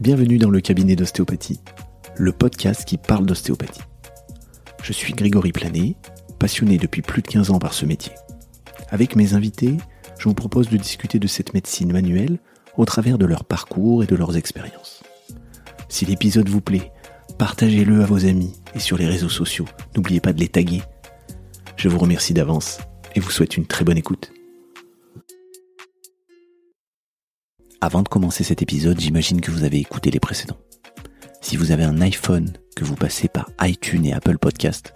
Bienvenue dans le cabinet d'ostéopathie, le podcast qui parle d'ostéopathie. Je suis Grégory Planet, passionné depuis plus de 15 ans par ce métier. Avec mes invités, je vous propose de discuter de cette médecine manuelle au travers de leur parcours et de leurs expériences. Si l'épisode vous plaît, partagez-le à vos amis et sur les réseaux sociaux. N'oubliez pas de les taguer. Je vous remercie d'avance et vous souhaite une très bonne écoute. Avant de commencer cet épisode, j'imagine que vous avez écouté les précédents. Si vous avez un iPhone, que vous passez par iTunes et Apple Podcast,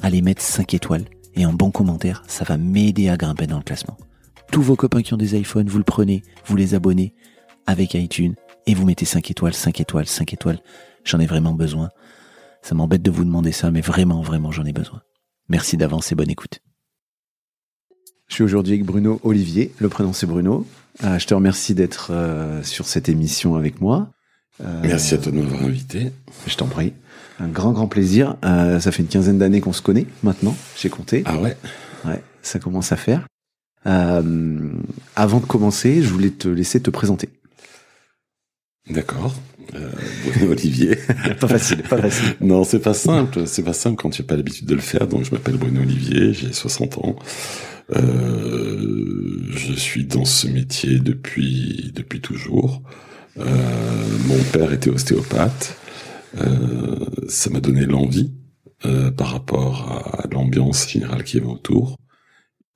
allez mettre 5 étoiles et un bon commentaire, ça va m'aider à grimper dans le classement. Tous vos copains qui ont des iPhones, vous le prenez, vous les abonnez avec iTunes et vous mettez 5 étoiles, 5 étoiles, 5 étoiles. J'en ai vraiment besoin. Ça m'embête de vous demander ça, mais vraiment, vraiment, j'en ai besoin. Merci d'avance et bonne écoute. Je suis aujourd'hui avec Bruno Olivier, le prénom c'est Bruno. Euh, je te remercie d'être euh, sur cette émission avec moi. Euh, Merci à toi de m'avoir invité. Je t'en prie. Un grand, grand plaisir. ça fait une quinzaine d'années qu'on se connaît maintenant, j'ai compté. Ah ouais? Ouais, ça commence à faire. avant de commencer, je voulais te laisser te présenter. D'accord. Bruno Olivier. pas facile, pas facile. non, c'est pas simple. C'est pas simple quand tu n'as pas l'habitude de le faire. Donc, je m'appelle Bruno Olivier, j'ai 60 ans. Euh, je suis dans ce métier depuis depuis toujours. Euh, mon père était ostéopathe. Euh, ça m'a donné l'envie par rapport à l'ambiance générale qui est autour.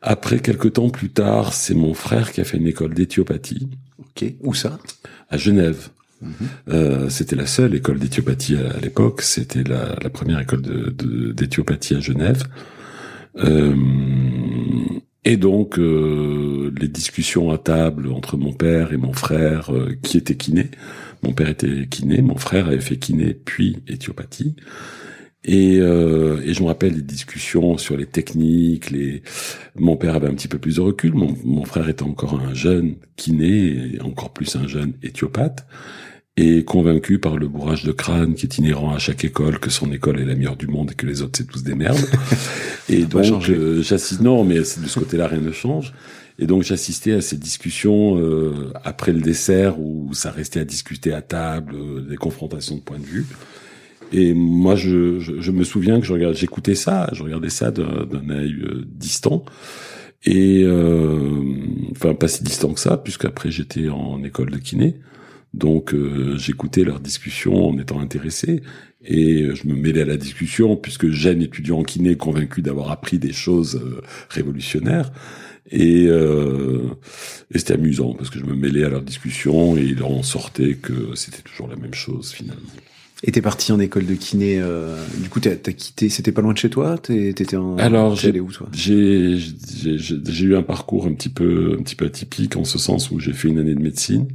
Après, quelques temps plus tard, c'est mon frère qui a fait une école d'éthiopathie. Ok. Où ça? À Genève. Euh, c'était la seule école d'éthiopathie à, l'époque. C'était la, la, première école d'éthiopathie de, à Genève. Euh, et donc euh, les discussions à table entre mon père et mon frère euh, qui était kiné. Mon père était kiné, mon frère avait fait kiné puis éthiopathie. Et, euh, je me rappelle les discussions sur les techniques. Mon père avait un petit peu plus de recul. Mon, frère était encore un jeune kiné encore plus un jeune éthiopathe et convaincu par le bourrage de crâne qui est inhérent à chaque école que son école est la meilleure du monde et que les autres c'est tous des merdes. et donc euh, j'assiste non mais de ce côté-là rien ne change. Et donc j'assistais à ces discussions euh, après le dessert où ça restait à discuter à table, euh, des confrontations de points de vue. Et moi je, je, me souviens que je regardais, j'écoutais ça, je regardais ça d'un œil distant. Et enfin pas si distant que ça, puisqu'après j'étais en école de kiné. Donc euh, j'écoutais leurs discussions en étant intéressé et je me mêlais à la discussion puisque jeune étudiant en kiné convaincu d'avoir appris des choses euh, révolutionnaires et, euh, et c'était amusant parce que je me mêlais à leurs discussions et il en sortait que c'était toujours la même chose finalement. Et t'es parti en école de kiné. Euh, du coup, t'as as quitté. C'était pas loin de chez toi? T'étais en. Alors, j'ai où toi? J'ai j'ai eu un parcours un petit peu un petit peu atypique en ce sens où j'ai fait une année de médecine.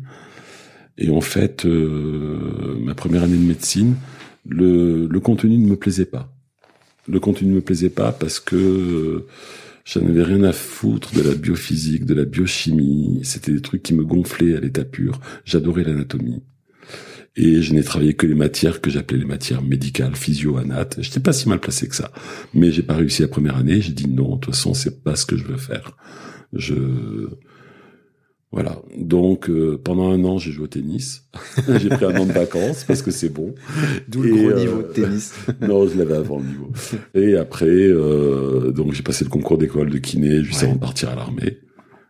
Et en fait, euh, ma première année de médecine, le, contenu ne me plaisait pas. Le contenu ne me plaisait pas parce que euh, je n'avais rien à foutre de la biophysique, de la biochimie. C'était des trucs qui me gonflaient à l'état pur. J'adorais l'anatomie. Et je n'ai travaillé que les matières que j'appelais les matières médicales, physio, anat. J'étais pas si mal placé que ça. Mais j'ai pas réussi la première année. J'ai dit non, de toute façon, c'est pas ce que je veux faire. Je, voilà. Donc euh, pendant un an, j'ai joué au tennis. j'ai pris un an de vacances parce que c'est bon. D'où le gros niveau de euh, tennis. non, je l'avais avant le niveau. Et après, euh, donc j'ai passé le concours d'école de kiné juste avant de partir à l'armée.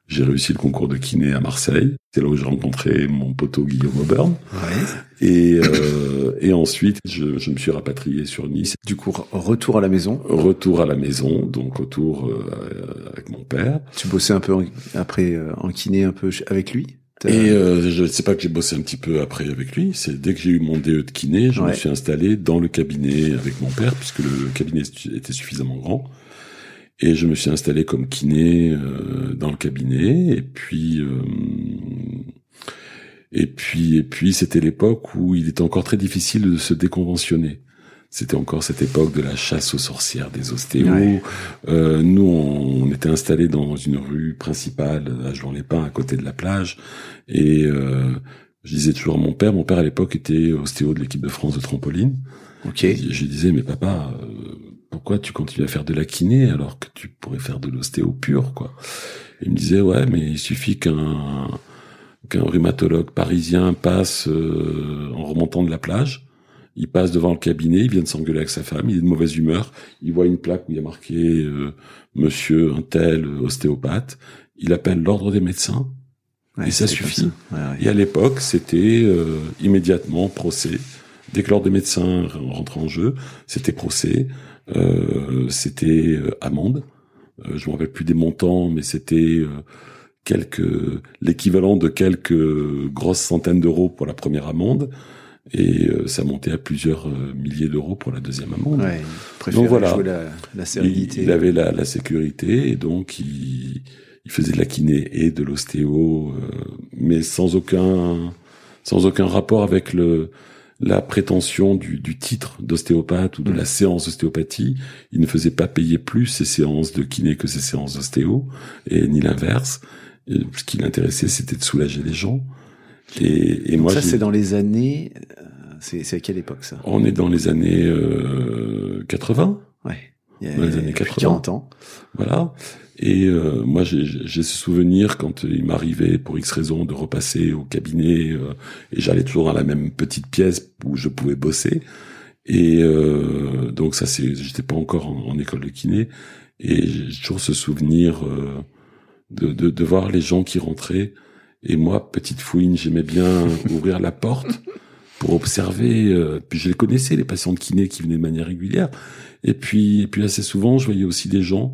J'ai réussi le concours de kiné à Marseille. C'est là où j'ai rencontré mon poteau Guillaume Auburn. Ouais. Et, euh, et ensuite, je, je, me suis rapatrié sur Nice. Du coup, retour à la maison. Retour à la maison, donc retour euh, avec mon père. Tu bossais un peu après euh, en kiné un peu avec lui? Et euh, je ne sais pas que j'ai bossé un petit peu après avec lui. C'est dès que j'ai eu mon DE de kiné, je me suis installé dans le cabinet avec mon père, puisque le cabinet était suffisamment grand. Et je me suis installé comme kiné euh, dans le cabinet. Et puis, euh, et puis, et puis, c'était l'époque où il était encore très difficile de se déconventionner. C'était encore cette époque de la chasse aux sorcières des ostéos. Euh, nous, on, était installés dans une rue principale à Jouan-les-Pins, à côté de la plage. Et euh, je disais toujours à mon père, mon père à l'époque était ostéo de l'équipe de France de trampoline. Ok. Je, je disais, mais papa, euh, pourquoi tu continues à faire de la kiné alors que tu pourrais faire de l'ostéo pur, quoi. il me disait, ouais, mais il suffit qu'un qu'un rhumatologue parisien passe euh, en remontant de la plage. Il passe devant le cabinet, il vient de s'engueuler avec sa femme, il est de mauvaise humeur, il voit une plaque où il y a marqué euh, Monsieur un tel ostéopathe, il appelle l'ordre des médecins et ça suffit. Et à l'époque, c'était euh, immédiatement procès. Dès que l'ordre des médecins rentrait en jeu, c'était procès, euh, c'était amende. je me rappelle plus des montants, mais c'était quelques l'équivalent de quelques grosses centaines d'euros pour la première amende et euh, ça montait à plusieurs euh, milliers d'euros pour la deuxième amende. Ouais, donc voilà, la, la sérénité. Il, avait la, la, sécurité et donc il, il, faisait de la kiné et de l'ostéo, euh, mais sans aucun sans aucun rapport avec le la prétention du, du titre d'ostéopathe ou de la séance d'ostéopathie. Il ne faisait pas payer plus ses séances de kiné que ses séances d'ostéo, et ni l'inverse ce qui l'intéressait, c'était de soulager les gens. Et, et moi, ça, c'est dans les années. Euh, c'est à quelle époque ça? On est dans les années euh, 80. Ouais. Il y a, dans les années 80. 40 ans. Voilà. Et euh, moi, j'ai ce souvenir quand il m'arrivait, pour X raison, de repasser au cabinet, euh, et j'allais toujours dans la même petite pièce où je pouvais bosser. Et euh, donc ça, c'est, j'étais pas encore en, en, école de kiné, et j'ai toujours ce souvenir de, de, de, voir les gens qui rentraient. Et moi, petite fouine, j'aimais bien ouvrir la porte pour observer. Euh, puis je les connaissais, les patients de kiné qui venaient de manière régulière. Et puis, et puis assez souvent, je voyais aussi des gens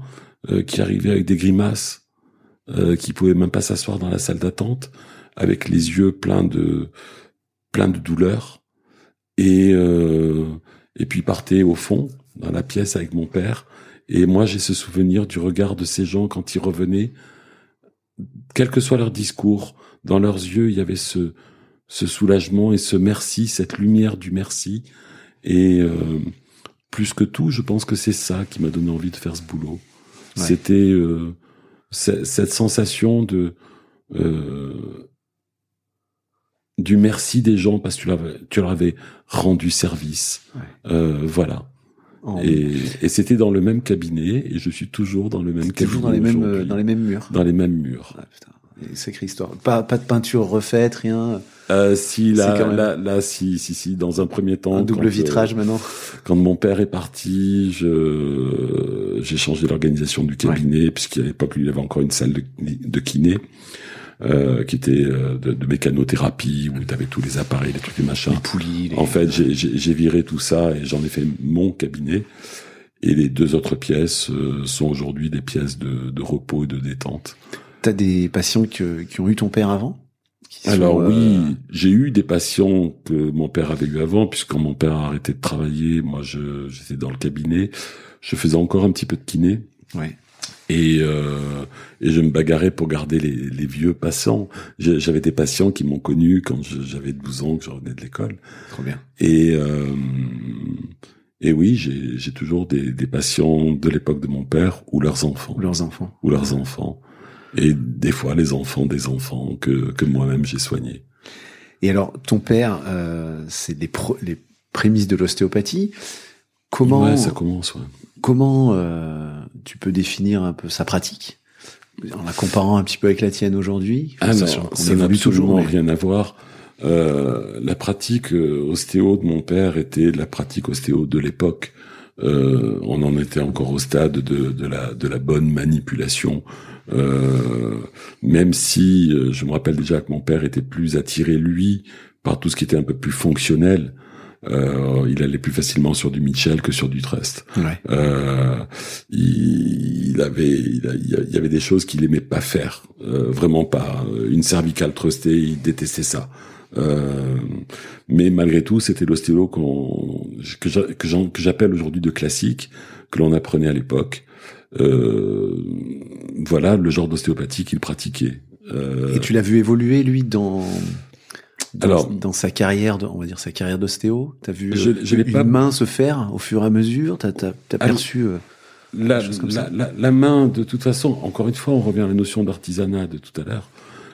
euh, qui arrivaient avec des grimaces, euh, qui pouvaient même pas s'asseoir dans la salle d'attente, avec les yeux pleins de de douleur. Et euh, et puis partaient au fond dans la pièce avec mon père. Et moi, j'ai ce souvenir du regard de ces gens quand ils revenaient quel que soit leur discours, dans leurs yeux, il y avait ce, ce soulagement et ce merci, cette lumière du merci. Et euh, plus que tout, je pense que c'est ça qui m'a donné envie de faire ce boulot. C'était euh, cette sensation de euh, du merci des gens parce que tu, tu leur avais rendu service. voilà. Et, c'était dans le même cabinet, et je suis toujours dans le même cabinet. Toujours dans les mêmes, euh, dans les mêmes murs. Dans les mêmes murs. Ah, putain. Sacrée histoire. Pas, pas de peinture refaite, rien. Euh, si là, là, là, si, si, si, dans un premier temps. Un double vitrage euh, maintenant. Quand mon père est parti, je, j'ai changé l'organisation du cabinet, puisqu'à l'époque, il y avait encore une salle de, de kiné. Euh, qui était euh, de, de, mécanothérapie où tu avais tous les appareils, les trucs, les machins. Les poulies. En fait, j'ai viré tout ça et j'en ai fait mon cabinet. Et les deux autres pièces euh, sont aujourd'hui des pièces de, de, repos et de détente. T'as des patients que, qui ont eu ton père avant? Alors oui, j'ai eu des patients que mon père avait eu avant, puisque quand mon père a arrêté de travailler, moi je j'étais dans le cabinet, je faisais encore un petit peu de kiné. Ouais. Et, euh, et je me bagarrais pour garder les, les vieux passants. J'avais des patients qui m'ont connu quand j'avais 12 ans, que je revenais de l'école. Trop bien. Et, euh, et oui, j'ai toujours des, des patients de l'époque de mon père ou leurs enfants. Ou leurs enfants. Ou leurs enfants. Et des fois les enfants des enfants que, que moi-même j'ai soignés. Et alors, ton père, euh, c'est les, les prémices de l'ostéopathie. Comment ouais, ça commence. Ouais. Comment euh, tu peux définir un peu sa pratique en la comparant un petit peu avec la tienne aujourd'hui? Ah non, ça n'a absolument rien à voir. Euh, la pratique ostéo de mon père était la pratique ostéo de l'époque. Euh, on en était encore au stade de, de, la, de la bonne manipulation. Euh, même si euh, je me rappelle déjà que mon père était plus attiré lui par tout ce qui était un peu plus fonctionnel euh, il allait plus facilement sur du Mitchell que sur du Trust. Ouais. Euh, il, il, avait, il, y avait des choses qu'il aimait pas faire, euh, vraiment pas. Une cervicale trustée, il détestait ça. Euh, mais malgré tout, c'était l'ostéo qu'on que j'appelle aujourd'hui de classique, que l'on apprenait à l'époque. Euh, voilà le genre d'ostéopathie qu'il pratiquait. Et tu l'as vu évoluer lui dans dans, Alors, dans sa carrière, de, on va dire sa carrière d'ostéo, t'as vu je, je une pas... main se faire au fur et à mesure, t'as as, as, perçu euh, la, la, la, la, main, de toute façon, encore une fois, on revient à la notion d'artisanat de tout à l'heure.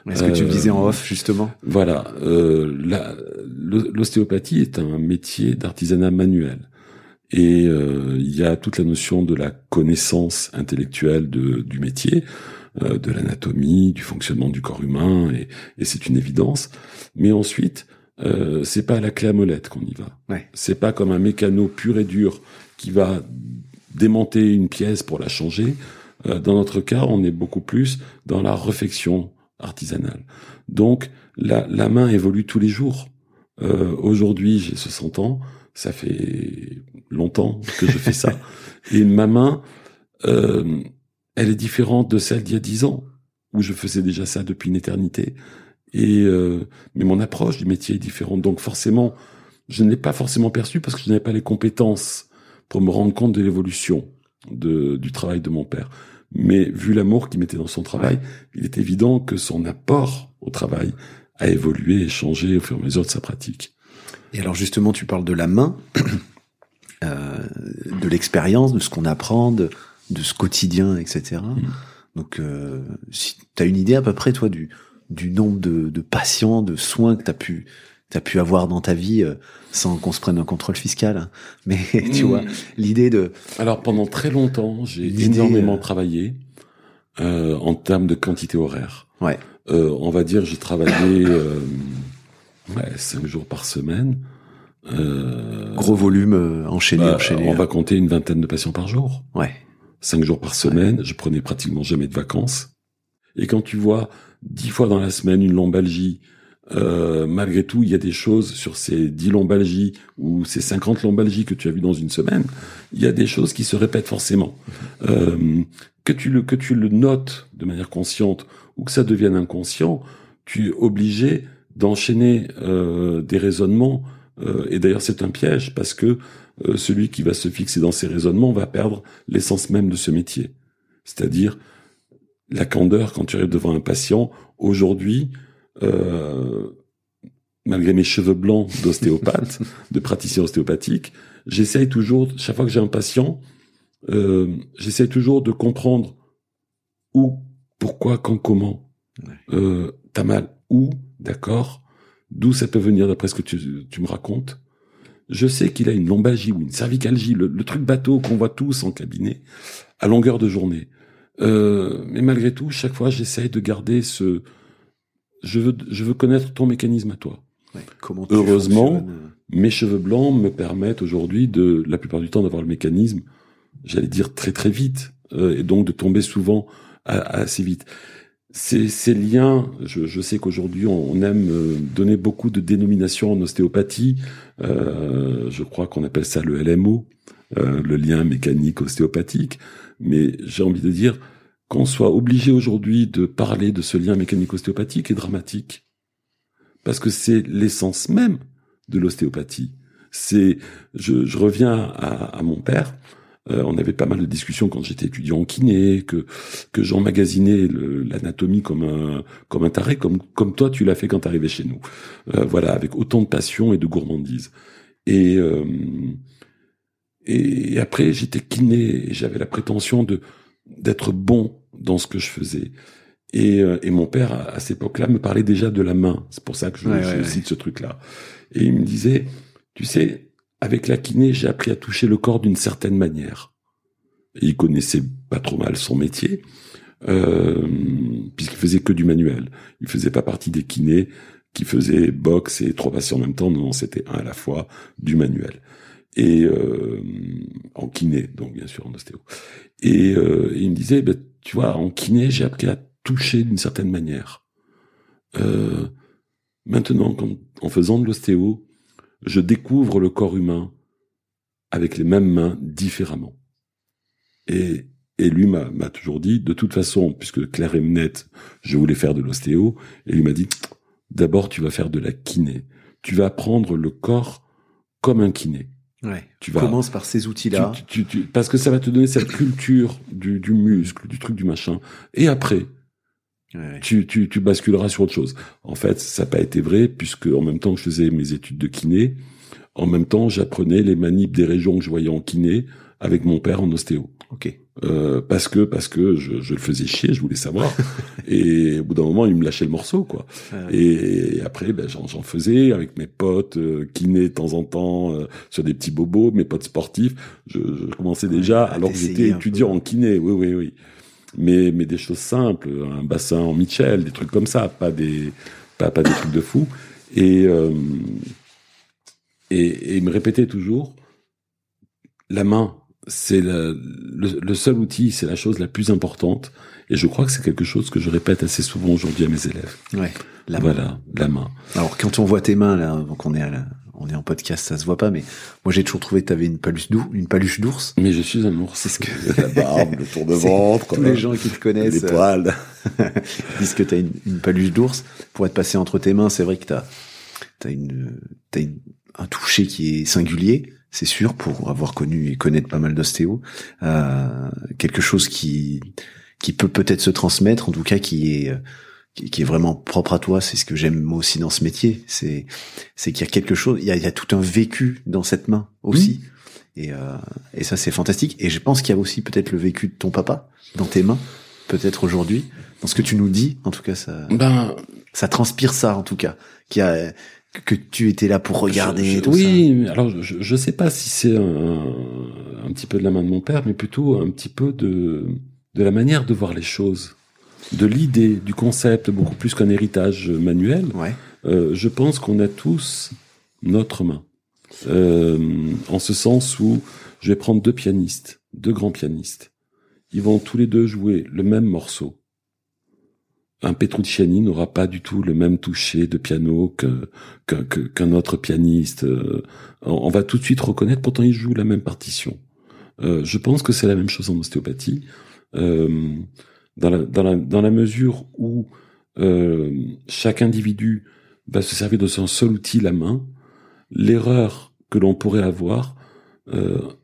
Est-ce que tu le disais en off justement? Voilà, euh, l'ostéopathie est un métier d'artisanat manuel. Et euh, il y a toute la notion de la connaissance intellectuelle de, du métier. euh, de l'anatomie, du fonctionnement du corps humain, et, et c'est une évidence. Mais ensuite, euh, c'est pas à la clé à molette qu'on y va. Ouais. C'est pas comme un mécano pur et dur qui va démonter une pièce pour la changer. Euh, dans notre cas, on est beaucoup plus dans la réflexion artisanale. Donc, la, la main évolue tous les jours. Euh, Aujourd'hui, j'ai 60 ans. Ça fait longtemps que je fais ça. et ma main, euh, elle est différente de celle d'il y a 10 ans, où je faisais déjà ça depuis une éternité. Et euh, mais mon approche du métier est différente. Donc forcément, je ne l'ai pas forcément perçu parce que je n'avais pas les compétences pour me rendre compte de l'évolution de, du travail de mon père. Mais vu l'amour qu'il mettait dans son travail, il est évident que son apport au travail a évolué et changé au fur et à mesure de sa pratique. Et alors justement, tu parles de la main, euh, de l'expérience, de ce qu'on apprend, de, de ce quotidien, etc. Mm. Donc, euh, si tu as une idée à peu près, toi, du, du nombre de, de patients, de soins que tu as pu t'as pu avoir dans ta vie euh, sans qu'on se prenne un contrôle fiscal. hein. Mais tu Mm. vois, l'idée de Alors pendant très longtemps, j'ai énormément euh, travaillé euh, en termes de quantité horaire. ouais, Euh, on va dire, j'ai travaillé euh, ouais, cinq jours par semaine. Euh, gros volume euh, enchaîné, bah, enchaîné. on va compter une vingtaine de patients par jour. Ouais, Cinq jours par semaine. Je prenais pratiquement jamais de vacances. Et quand tu vois dix fois dans la semaine une lombalgie, euh, malgré tout, il y a des choses sur ces dix lombalgies ou ces 50 lombalgies que tu as vues dans une semaine, il y a des choses qui se répètent forcément. Euh, que tu le que tu le notes de manière consciente ou que ça devienne inconscient, tu es obligé d'enchaîner euh, des raisonnements. Euh, et d'ailleurs, c'est un piège parce que euh, celui qui va se fixer dans ces raisonnements va perdre l'essence même de ce métier, c'est-à-dire la candeur quand tu arrives devant un patient. Aujourd'hui, euh, malgré mes cheveux blancs d'ostéopathe, de praticien ostéopathique, j'essaye toujours, chaque fois que j'ai un patient, euh, j'essaye toujours de comprendre où, pourquoi, quand, comment. Ouais. Euh, T'as mal où, d'accord D'où ça peut venir d'après ce que tu, tu me racontes Je sais qu'il a une lombalgie ou une cervicalgie, le, le truc bateau qu'on voit tous en cabinet, à longueur de journée. Euh, mais malgré tout, chaque fois, j'essaye de garder ce... Je veux, je veux connaître ton mécanisme à toi. ouais. Comment tu Heureusement, fonctionnes, Mes cheveux blancs me permettent aujourd'hui de, la plupart du temps, d'avoir le mécanisme, j'allais dire très très vite, euh, et donc de tomber souvent à- à assez vite. Ces, ces liens, je, je sais qu'aujourd'hui on, aime euh, donner beaucoup de dénominations en ostéopathie. Euh, je crois qu'on appelle ça le LMO, euh, le lien mécanique ostéopathique. Mais j'ai envie de dire qu'on soit obligé aujourd'hui de parler de ce lien mécanique ostéopathique est dramatique, parce que c'est l'essence même de l'ostéopathie. C'est, je, je reviens à, à mon père. Euh, on avait pas mal de discussions quand j'étais étudiant en kiné, que que j'emmagasinais l'anatomie comme un comme un taré, comme comme toi tu l'as fait quand t'arrivais chez nous. Euh, voilà, avec autant de passion et de gourmandise. Et euh, et après j'étais kiné et j'avais la prétention de d'être bon dans ce que je faisais. Et, euh, et mon père, à, à cette époque-là, me parlait déjà de la main. C'est pour ça que je, Ouais, je ouais, ouais. cite ce truc-là. Et il me disait, tu sais, avec la kiné, j'ai appris à toucher le corps d'une certaine manière. Il connaissait pas trop mal son métier, euh, puisqu'il faisait que du manuel. Il faisait pas partie des kinés qui faisaient boxe et trois patients en même temps. Non, c'était un à la fois, du manuel. Et euh, en kiné, donc bien sûr en ostéo. Et, euh, il me disait, ben, tu vois, en kiné, j'ai appris à toucher d'une certaine manière. Euh, maintenant, quand- en faisant de l'ostéo, je découvre le corps humain avec les mêmes mains différemment. Et, et lui m'a toujours dit, de toute façon, puisque clair et net, je voulais faire de l'ostéo, et lui m'a dit, d'abord tu vas faire de la kiné. Tu vas apprendre le corps comme un kiné. Ouais. Tu vas, Commence par ces outils-là. tu- tu- tu- parce que ça va te donner cette culture du, du muscle, du truc, du machin. Et après, Ouais, tu, tu, tu basculeras sur autre chose. En fait, ça n'a pas été vrai, puisque en même temps que je faisais mes études de kiné, en même temps, j'apprenais les manips des régions que je voyais en kiné avec mon père en ostéo. Ok. Euh, parce que parce que je, je le faisais chier, je voulais savoir. et au bout d'un moment, il me lâchait le morceau, quoi. Ouais. Et après, ben, j'en, faisais avec mes potes euh, kinés de temps en temps euh, sur des petits bobos, mes potes sportifs. Je, je commençais déjà à alors que j'étais étudiant en kiné. Oui, oui, oui. Mais mais des choses simples, un bassin en Mitchell, des trucs comme ça, pas des pas pas des trucs de fou. Et euh, et, et il me répétait toujours la main, c'est le, le, seul outil, c'est la chose la plus importante. Et je crois que c'est quelque chose que je répète assez souvent aujourd'hui à mes élèves. Ouais, la main. Voilà, la main. Alors quand on voit tes mains là, donc on est à on est en podcast, ça se voit pas, mais moi j'ai toujours trouvé que tu avais une paluche d'ours, une paluche d'ours. Mais je suis un ours. C'est ce que la barbe, le tour de ventre, tous les gens qui te connaissent, les poils, disent que tu as une, une paluche d'ours. Pour être passé entre tes mains, c'est vrai que tu as, as une, t'as une, un toucher qui est singulier c'est sûr, pour avoir connu et connaître pas mal d'ostéos, euh, quelque chose qui qui peut peut-être se transmettre, en tout cas qui est qui, est vraiment propre à toi. C'est ce que j'aime moi aussi dans ce métier. C'est c'est qu'il y a quelque chose, il y a, il y a tout un vécu dans cette main aussi. Et, euh, et ça c'est fantastique. Et je pense qu'il y a aussi peut-être le vécu de ton papa dans tes mains, peut-être aujourd'hui. Dans ce que tu nous dis, en tout cas, ça, ben, ça transpire ça, en tout cas. Qui a, que tu étais là pour regarder. oui, alors je, je sais pas si c'est un, un, petit peu de la main de mon père, mais plutôt un petit peu de de la manière de voir les choses, de l'idée, du concept, beaucoup plus qu'un héritage manuel. Ouais. Euh, je pense qu'on a tous notre main, euh, en ce sens où je vais prendre deux pianistes, deux grands pianistes. Ils vont tous les deux jouer le même morceau un Petrucciani n'aura pas du tout le même toucher de piano que qu'un autre pianiste. Euh, on va tout de suite reconnaître, pourtant il joue la même partition. Euh, je pense que c'est la même chose en ostéopathie, euh, dans, la, dans, la, dans la mesure où chaque individu va se servir de son seul outil, la main. L'erreur que l'on pourrait avoir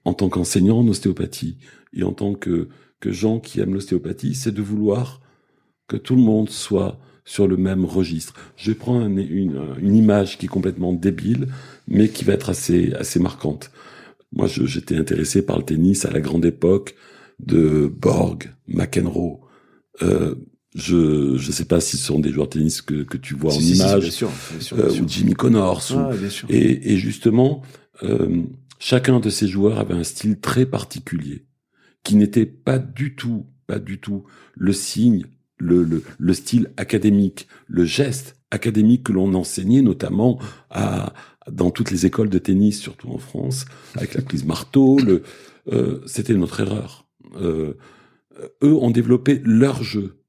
en tant qu'enseignant en ostéopathie et en tant que, que gens qui aiment l'ostéopathie, c'est de vouloir que tout le monde soit sur le même registre. Je prends une, une, image qui est complètement débile, mais qui va être assez, assez marquante. Moi, j'étais intéressé par le tennis à la grande époque de Borg, McEnroe. Euh, je ne sais pas si ce sont des joueurs de tennis que, que tu vois en image, bien sûr, bien sûr, euh, ou Jimmy Connors. Ah, et, et, justement, euh, chacun de ces joueurs avait un style très particulier, qui n'était pas du tout, pas du tout le signe le, le, le, style académique, le geste académique que l'on enseignait notamment à, dans toutes les écoles de tennis, surtout en France, avec la prise marteau, le, euh, c'était notre erreur. Euh, eux ont développé leur jeu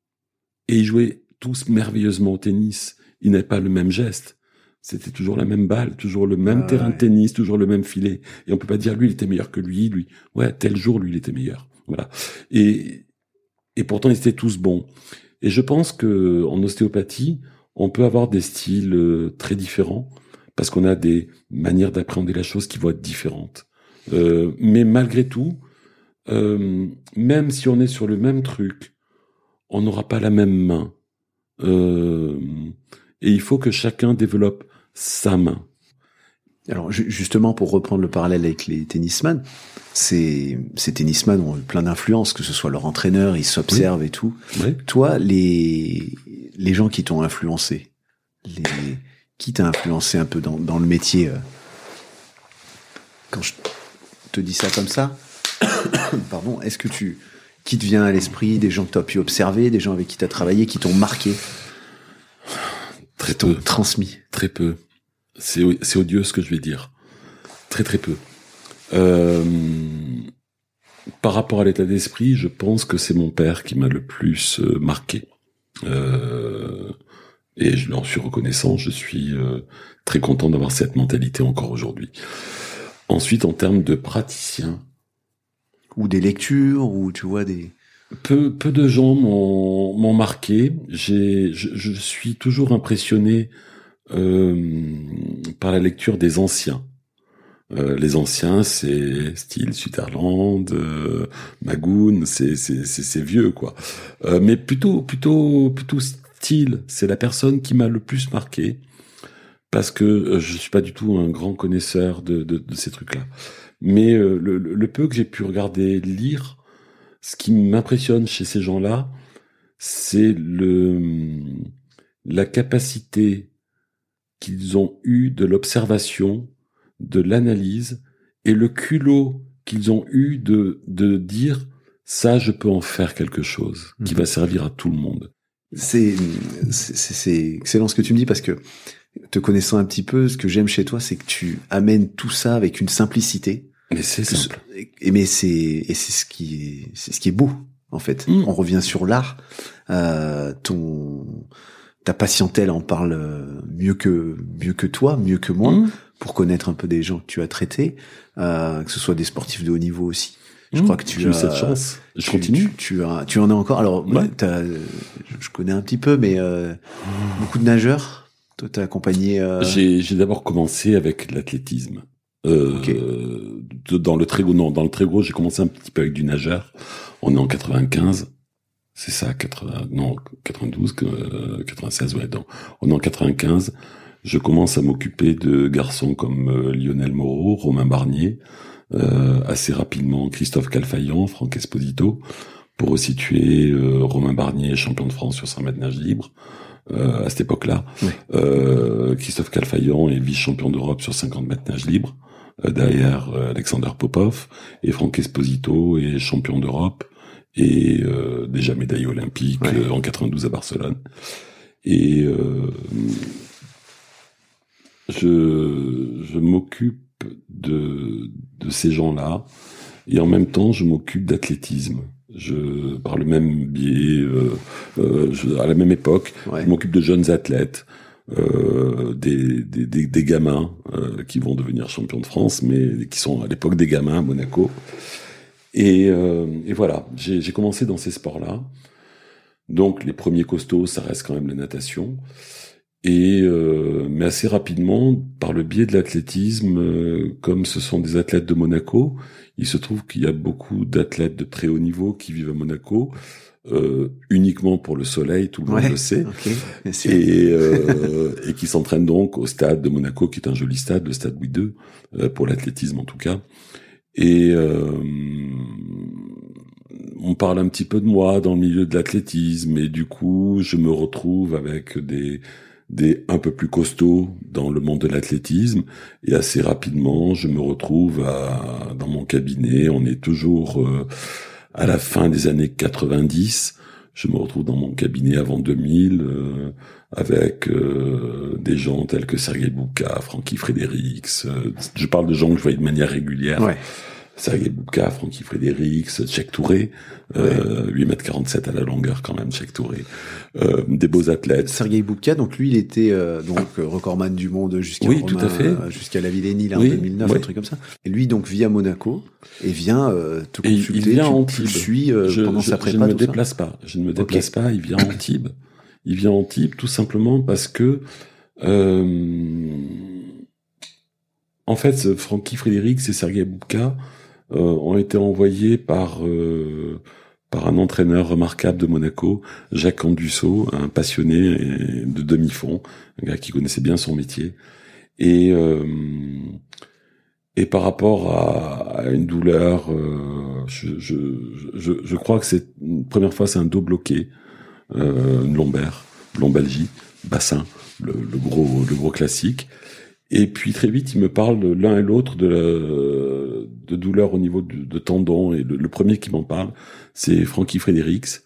et ils jouaient tous merveilleusement au tennis. Ils n'avaient pas le même geste. C'était toujours la même balle, toujours le même ah terrain de tennis, toujours le même filet. Et on peut pas dire lui il était meilleur que lui, lui. Ouais, tel jour lui il était meilleur. Voilà. Et et pourtant ils étaient tous bons. Et je pense que en ostéopathie, on peut avoir des styles euh, très différents parce qu'on a des manières d'appréhender la chose qui vont être différentes. Euh, mais malgré tout, euh, même si on est sur le même truc, on n'aura pas la même main. Euh, et il faut que chacun développe sa main. Alors justement, pour reprendre le parallèle avec les tennisman, ces, ces tennisman ont plein d'influences, que ce soit leur entraîneur, ils s'observent et tout. Toi, les, les gens qui t'ont influencé, les, qui t'a influencé un peu dans, dans le métier euh, Quand je te dis ça comme ça, pardon, est-ce que tu, qui te vient à l'esprit, des gens que tu as pu observer, des gens avec qui tu as travaillé, qui t'ont marqué Très peu. Transmis? Très peu c'est odieux ce que je vais dire. Très très peu. Euh, par rapport à l'état d'esprit, je pense que c'est mon père qui m'a le plus euh, marqué. Euh, et je l'en suis reconnaissant, je suis très content d'avoir cette mentalité encore aujourd'hui. Ensuite, en termes de praticien. Ou des lectures, ou tu vois des... Peu, peu de gens m'ont marqué. J'ai, je, je, suis toujours impressionné euh, par la lecture des anciens. Euh, les anciens, c'est style Sutherland, euh, Magoon, c'est c'est vieux quoi. Euh, mais plutôt plutôt plutôt style, c'est la personne qui m'a le plus marqué parce que euh, je suis pas du tout un grand connaisseur de de, de ces trucs-là. Mais le, le, peu que j'ai pu regarder, lire, ce qui m'impressionne chez ces gens-là, c'est le la capacité qu'ils ont eu de l'observation, de l'analyse et le culot qu'ils ont eu de, de dire ça, je peux en faire quelque chose qui Mhm. va servir à tout le monde. C'est c'est c'est excellent ce que tu me dis parce que te connaissant un petit peu, ce que j'aime chez toi, c'est que tu amènes tout ça avec une simplicité. Mais c'est ce- simple. Et mais c'est et c'est ce qui est c'est ce qui est beau en fait. Mm. On revient sur l'art. Euh, ton ta patientèle en parle euh, mieux que mieux que toi, mieux que moi, Mmh. pour connaître un peu des gens que tu as traités, euh, que ce soit des sportifs de haut niveau aussi. Je Mmh. crois que tu J'ai eu as cette chance. Je tu- continue. Tu, tu as, tu en as encore. Alors, Ouais. je- je connais un petit peu, mais euh, beaucoup de nageurs. Toi, t'as accompagné. Euh... J'ai d'abord commencé avec l'athlétisme. Euh, Ok. de- dans le très gros, non, dans le très gros, j'ai commencé un petit peu avec du nageur. On est en 95. C'est ça, 80, non, 92, euh, 96, ouais, non. On est en 95. Je commence à m'occuper de garçons comme euh, Lionel Moreau, Romain Barnier, euh, assez rapidement Christophe Calfaillant, Franck Esposito, pour resituer euh, Romain Barnier, champion de France sur 100 mètres nage libre, euh, à cette époque-là. Euh, Christophe Calfaillant est vice-champion d'Europe sur 50 mètres nage libre, euh, derrière euh, Alexander Popov, et Franck Esposito est champion d'Europe et euh, déjà médaillé olympique en 92 à Barcelone. Et euh, je, je m'occupe de, de ces gens-là et en même temps je m'occupe d'athlétisme. Je, par le même biais, euh, euh, je- à la même époque, Ouais. je m'occupe de jeunes athlètes, euh, des, des, des, des gamins euh, qui vont devenir champions de France, mais qui sont à l'époque des gamins à Monaco. Et, euh, et voilà, j'ai j'ai commencé dans ces sports-là. Donc les premiers costauds, ça reste quand même la natation. Et euh, mais assez rapidement, par le biais de l'athlétisme, euh, comme ce sont des athlètes de Monaco, il se trouve qu'il y a beaucoup d'athlètes de très haut niveau qui vivent à Monaco, euh, uniquement pour le soleil, tout le monde le sait, et, euh, et qui s'entraînent donc au stade de Monaco, qui est un joli stade, le stade Louis II, euh, pour l'athlétisme en tout cas. Et euh, on parle un petit peu de moi dans le milieu de l'athlétisme, et du coup, je me retrouve avec des des un peu plus costauds dans le monde de l'athlétisme et assez rapidement je me retrouve à, dans mon cabinet on est toujours euh, à la fin des années 90 je me retrouve dans mon cabinet avant 2000 euh, avec euh, des gens tels que Sergei Bouka, Francky Fredericks. euh, je parle de gens que je voyais de manière régulière. Ouais. Sergei Bouka, Francky Fredericks, Cheikh Touré, euh, 8 mètres 47 à la longueur quand même, Cheikh Touré. Euh, des beaux athlètes. Sergei Boubka, donc lui, il était euh, donc euh, recordman du monde jusqu'à Oui, Romain, tout à fait. euh, jusqu'à la Villénie là, Oui, en 2009, oui. un truc comme ça. Et lui, donc, vit à Monaco et vient euh, te Et il consulter. vient tu, à tu suis euh, je, pendant je- sa je prépa, ne me déplace pas. Je ne me déplace pas. Il vient à Antibes. Il vient à Antibes tout simplement parce que, euh, en fait, Francky Frédéric et Sergei Boubka euh, ont été envoyés par euh, par un entraîneur remarquable de Monaco, Jacques Andusso, un passionné de demi-fond, un gars qui connaissait bien son métier. Et euh, et par rapport à, à une douleur, euh, je, je, je, je crois que c'est première fois, c'est un dos bloqué, euh, une lombaire, lombalgie, bassin, le, le gros, le gros classique. Et puis très vite, ils me parlent l'un et l'autre de, la- de douleur au niveau de, de tendons. Et le, le premier qui m'en parle, c'est Francky Fredericks.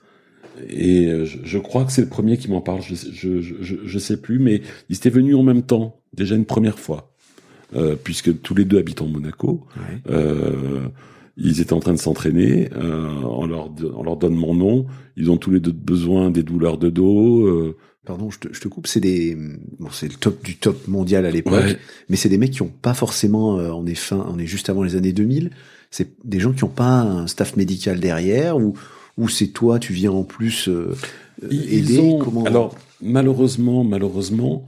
Et euh, je, je crois que c'est le premier qui m'en parle. Je, je, je, je, je sais plus, mais ils étaient venus en même temps, déjà une première fois, euh, puisque tous les deux habitent en Monaco. Ouais. Euh, ils étaient en train de s'entraîner. Euh, on, leur, on leur donne mon nom. Ils ont tous les deux besoin des douleurs de dos. euh, Pardon, je te, je te coupe. C'est des, bon, c'est le top du top mondial à l'époque, ouais. mais c'est des mecs qui ont pas forcément, euh, on est fin, on est juste avant les années 2000. C'est des gens qui ont pas un staff médical derrière ou ou c'est toi, tu viens en plus euh, Ils- aider. ils ont- comment Alors malheureusement, malheureusement,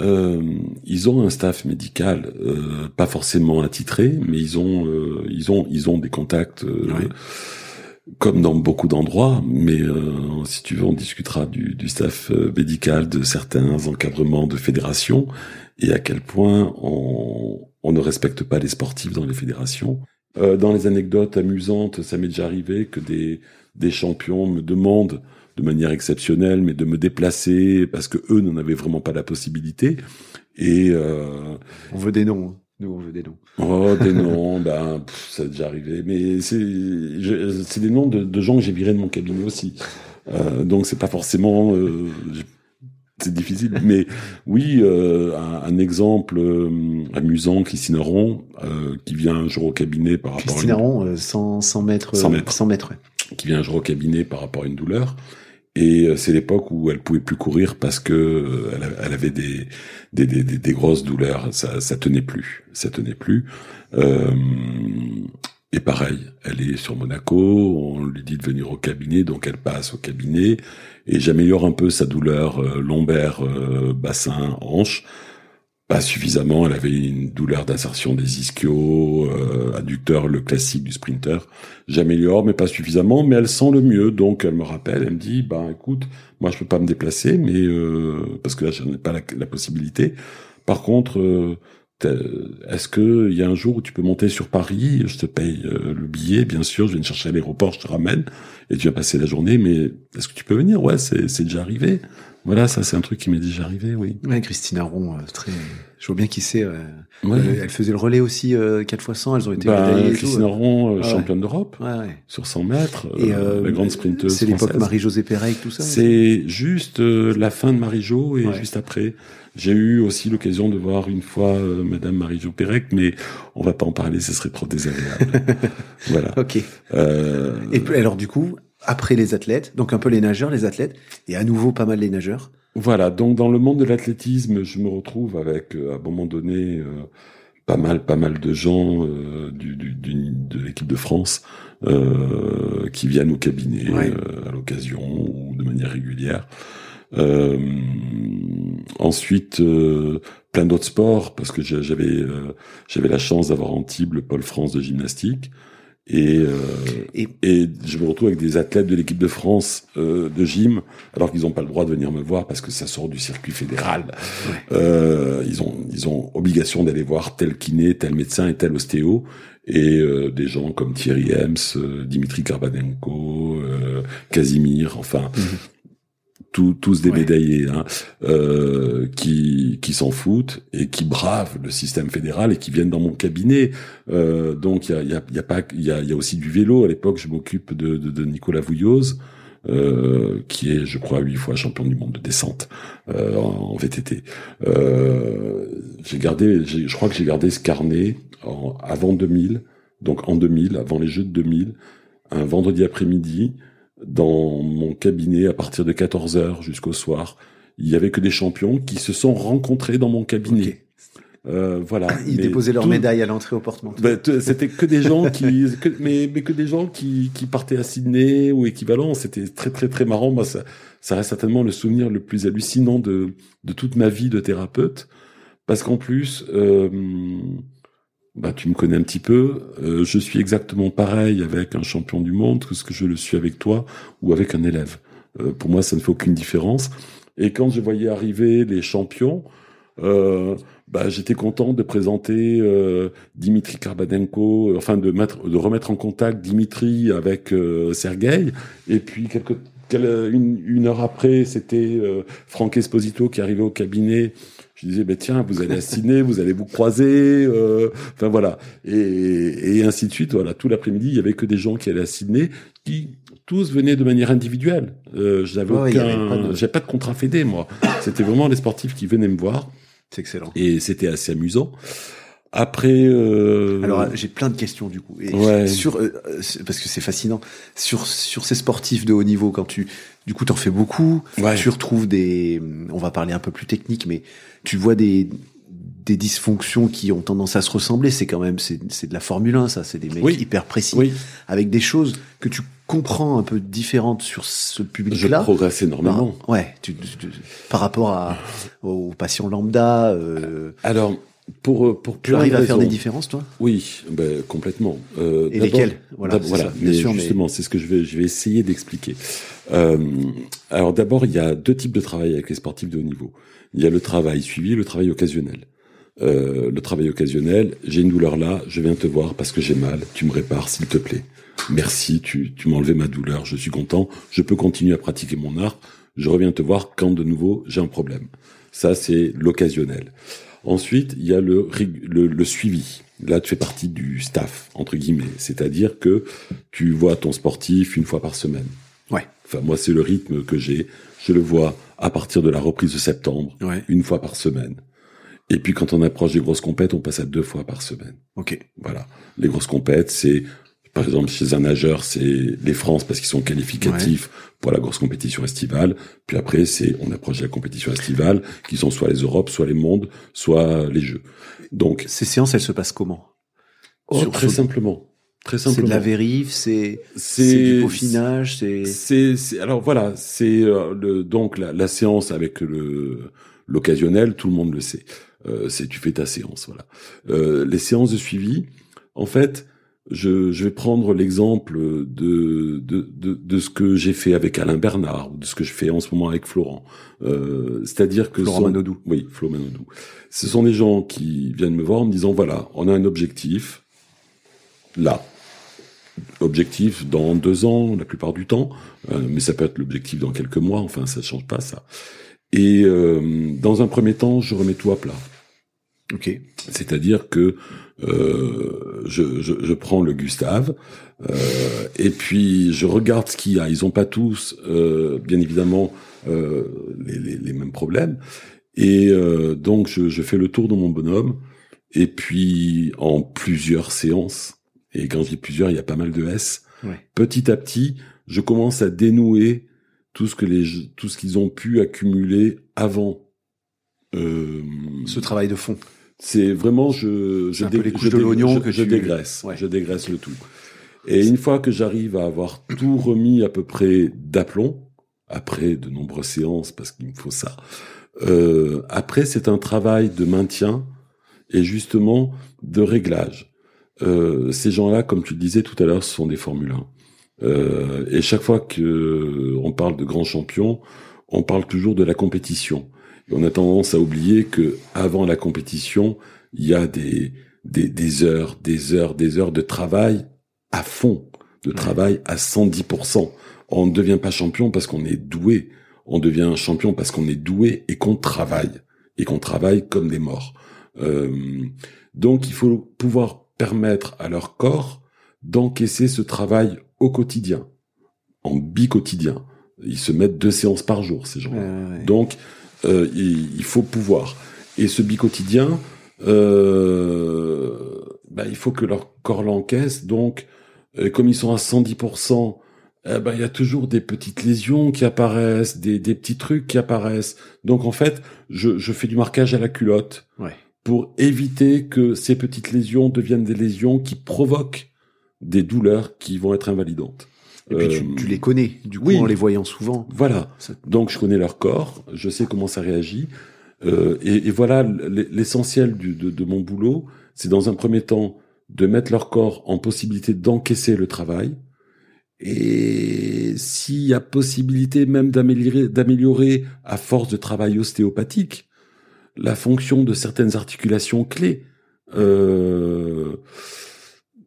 euh, ils ont un staff médical, euh, pas forcément attitré, mais ils ont, euh, ils ont, ils ont des contacts. euh, Ouais. Comme dans beaucoup d'endroits, mais euh, si tu veux, on discutera du, du staff euh, médical, de certains encadrements de fédérations, et à quel point on, on ne respecte pas les sportifs dans les fédérations. Euh, dans les anecdotes amusantes, ça m'est déjà arrivé que des, des champions me demandent de manière exceptionnelle, mais de me déplacer parce que eux n'en avaient vraiment pas la possibilité. Et euh, on veut des noms. hein. Nous, on veut des noms. Oh, des noms, ben, pff, ça a déjà arrivé. Mais c'est, des noms de, de gens que j'ai virés de mon cabinet aussi. Euh, donc c'est pas forcément, euh, c'est difficile. Mais oui, euh, un, un exemple euh, amusant, Christine Aron, euh, qui vient un jour au cabinet par rapport Christine à une, Aron, euh, 100, 100 mètres. 100 mètres. 100 mètres, ouais. qui vient un jour au cabinet par rapport à une douleur. Et euh, c'est l'époque où elle pouvait plus courir parce que euh, elle, avait des des, des, des- des grosses douleurs. Ça, ça tenait plus, ça tenait plus. Euh, et pareil, elle est sur Monaco. On lui dit de venir au cabinet, donc elle passe au cabinet et j'améliore un peu sa douleur euh, lombaire, euh, bassin, hanche. Pas suffisamment. Elle avait une douleur d'insertion des ischios, euh, adducteur, le classique du sprinter j'améliore, mais pas suffisamment, mais elle sent le mieux, donc elle me rappelle, elle me dit, ben écoute, moi je peux pas me déplacer, mais euh, parce que là je n'ai pas la, possibilité. Par contre, euh, est-ce que il y a un jour où tu peux monter sur Paris, je te paye euh, le billet, bien sûr, je viens te chercher à l'aéroport, je te ramène, et tu vas passer la journée, mais est-ce que tu peux venir? Ouais, c'est déjà arrivé. Voilà, ça c'est un truc qui m'est déjà arrivé, oui. Ouais, Christine Aron, euh, très. Je vois bien qui c'est. euh, Ouais. euh, Elle faisait le relais aussi euh, 4 x 100. Elles ont été ouais. Aron, euh, Ouais. championne d'Europe Ouais, ouais. sur 100 mètres, Et la grande sprinteuse C'est l'époque. Marie-Josée Pérec, tout ça. C'est juste euh, la fin de Marie-Jo et juste après. J'ai eu aussi l'occasion de voir une fois euh, Madame Marie-Jo Pérec, mais on va pas en parler, ce serait trop désagréable. voilà. Ok. Euh, Et puis, alors du coup, après les athlètes, donc un peu les nageurs, les athlètes, et à nouveau pas mal les nageurs. Voilà, donc dans le monde de l'athlétisme, je me retrouve avec, euh, à un moment donné, euh, pas mal, pas mal de gens euh, du, du- du- de l'équipe de France euh, qui viennent au cabinet Ouais. euh, à l'occasion ou de manière régulière. Euh, ensuite, euh, plein d'autres sports parce que j'a- j'avais euh, j'avais la chance d'avoir Antibes le pôle France de gymnastique et euh, Et- et je me retrouve avec des athlètes de l'équipe de France euh, de gym, alors qu'ils n'ont pas le droit de venir me voir parce que ça sort du circuit fédéral. Euh, ils ont ils ont obligation d'aller voir tel kiné, tel médecin et tel ostéo. Et euh, des gens comme Thierry Hems, euh, Dimitri Karbanenko, euh, Casimir, enfin tous tous des Ouais. médaillés, hein, euh, qui qui s'en foutent et qui bravent le système fédéral et qui viennent dans mon cabinet. Euh, donc il y a, y, a, y a pas il y a, y a aussi du vélo. À l'époque, je m'occupe de, de, de Nicolas Vouilloz, euh, qui est, je crois, huit fois champion du monde de descente euh, en, en VTT. Euh, j'ai gardé, je crois que j'ai gardé ce carnet en- avant 2000, donc en 2000, avant les Jeux de 2000, un vendredi après-midi, dans mon cabinet à partir de 14 heures jusqu'au soir. Il y avait que des champions qui se sont rencontrés dans mon cabinet. Euh, voilà. Ils Mais déposaient leur tout- médaille à l'entrée au porte-manteau. bah, t- c'était que des gens qui, que- mais, mais que des gens qui, qui partaient à Sydney ou équivalent. C'était très très très marrant. Moi, ça, ça reste certainement le souvenir le plus hallucinant de, de toute ma vie de thérapeute, parce qu'en plus, euh, bah, tu me connais un petit peu. euh, je suis exactement pareil avec un champion du monde que ce que je le suis avec toi ou avec un élève. Euh, pour moi, ça ne fait aucune différence. Et quand je voyais arriver les champions, euh, bah, j'étais content de présenter euh, Dimitri Karbanenko, euh, enfin de mettre, de remettre en contact Dimitri avec euh, Sergueï. Et puis quelques, une, une heure après, c'était euh, Franck Esposito qui arrivait au cabinet. Je disais, ben tiens, vous allez à Sydney, vous allez vous croiser, euh, enfin voilà, et, et ainsi de suite. Voilà, tout l'après-midi, il y avait que des gens qui allaient à Sydney, qui tous venaient de manière individuelle. Euh, j'avais Ouais, il y avait aucun, pas de- j'avais pas de contrat fédé moi. C'était vraiment les sportifs qui venaient me voir C'est excellent. et c'était assez amusant. Après, euh, Alors j'ai plein de questions du coup. Et Ouais. sur euh, parce que c'est fascinant sur sur ces sportifs de haut niveau quand tu du coup t'en fais beaucoup, Ouais. tu retrouves des on va parler un peu plus technique mais tu vois des des dysfonctions qui ont tendance à se ressembler, c'est quand même c'est c'est de la Formule 1 ça, c'est des mecs Oui. hyper précis oui, avec des choses que tu comprends un peu différentes sur ce je public-là. progresse énormément. Par, ouais, tu, tu- tu- par rapport à aux patients lambda, euh, Alors, pour euh, pour tu arrives à faire des différences toi? Oui, ben, complètement. Euh, Et lesquelles? Voilà, voilà. ça, mais sûr, mais- justement, c'est ce que je vais, je vais essayer d'expliquer. Euh, alors d'abord, il y a deux types de travail avec les sportifs de haut niveau. Il y a le travail suivi le travail occasionnel. Euh, le travail occasionnel, j'ai une douleur là, je viens te voir parce que j'ai mal, tu me répares s'il te plaît. Merci, tu, tu m'as enlevé ma douleur, je suis content, je peux continuer à pratiquer mon art, je reviens te voir quand de nouveau j'ai un problème. Ça, c'est l'occasionnel. Ensuite, il y a le, le, le suivi. Là, tu fais partie du staff entre guillemets, c'est-à-dire que tu vois ton sportif une fois par semaine. Ouais. Enfin, moi, c'est le rythme que j'ai. Je le vois à partir de la reprise de septembre, Ouais. une fois par semaine. Et puis, quand on approche des grosses compètes, on passe à deux fois par semaine. Ok. Voilà. Les grosses compètes, c'est, par exemple, chez un nageur, c'est les France parce qu'ils sont qualificatifs pour la grosse compétition estivale. Puis après, c'est, on approche de la compétition estivale, qui sont soit les Europes, soit les mondes, soit les Jeux. Donc, Ces séances, elles se passent comment? Oh, Sur- très simplement. Très C'est simplement. de la vérif, c'est c'est C'est du peaufinage, c'est C'est, c'est- alors voilà, c'est euh, donc la, la séance avec le l'occasionnel, tout le monde le sait. Euh, c'est tu fais ta séance, voilà. Euh, les séances de suivi, en fait, je, je vais prendre l'exemple de, de de de ce que j'ai fait avec Alain Bernard ou de ce que je fais en ce moment avec Florent. Euh, c'est-à-dire que Florent sont- Manodou. oui, Flo Manodou. Ce sont des gens qui viennent me voir en me disant voilà, on a un objectif là. Objectif dans deux ans, la plupart du temps, euh, mais ça peut être l'objectif dans quelques mois. Enfin, ça change pas ça. Et euh, dans un premier temps, je remets tout à plat. ok. C'est-à-dire que euh, je, je, je prends le Gustave euh, et puis je regarde ce qu'il y a. Ils ont pas tous, euh, bien évidemment, euh, les, les, les mêmes problèmes. Et euh, donc je, je fais le tour de mon bonhomme et puis en plusieurs séances. Et quand je dis plusieurs, il y a pas mal de S. Ouais. Petit à petit, je commence à dénouer tout ce que les tout ce qu'ils ont pu accumuler avant. Euh, Ce travail de fond. C'est vraiment je je, dé- je dé- que dégraisse, Ouais. je dégraisse le tout. Et une fois que j'arrive à avoir tout remis à peu près d'aplomb, après de nombreuses séances parce qu'il me faut ça, euh, après c'est un travail de maintien et justement de réglage. Euh, ces gens-là, comme tu le disais tout à l'heure, ce sont des Formule 1. Euh, et chaque fois que on parle de grands champions, on parle toujours de la compétition. Et on a tendance à oublier que avant la compétition, il y a des, des, des heures, des heures, des heures de travail à fond, de travail à 110%. On ne devient pas champion parce qu'on est doué. On devient champion parce qu'on est doué et qu'on travaille. Et qu'on travaille comme des morts. Euh, donc il faut pouvoir permettre à leur corps d'encaisser ce travail au quotidien, en bi-quotidien. Ils se mettent deux séances par jour, ces gens-là. Ouais, ouais. Donc, euh, il, faut pouvoir. Et ce bi-quotidien, euh, bah, il faut que leur corps l'encaisse. Donc, euh, comme ils sont à 110%, eh ben, il y a toujours des petites lésions qui apparaissent, des, des petits trucs qui apparaissent. Donc, en fait, je, je fais du marquage à la culotte Ouais. pour éviter que ces petites lésions deviennent des lésions qui provoquent des douleurs qui vont être invalidantes. Et puis tu, Euh, tu les connais, du coup, oui. en les voyant souvent. Voilà. Donc je connais leur corps, je sais comment ça réagit. Euh, et, et voilà, l'essentiel de, de mon boulot, c'est dans un premier temps de mettre leur corps en possibilité d'encaisser le travail. Et s'il y a possibilité même d'améliorer, d'améliorer à force de travail ostéopathique la fonction de certaines articulations clés, euh,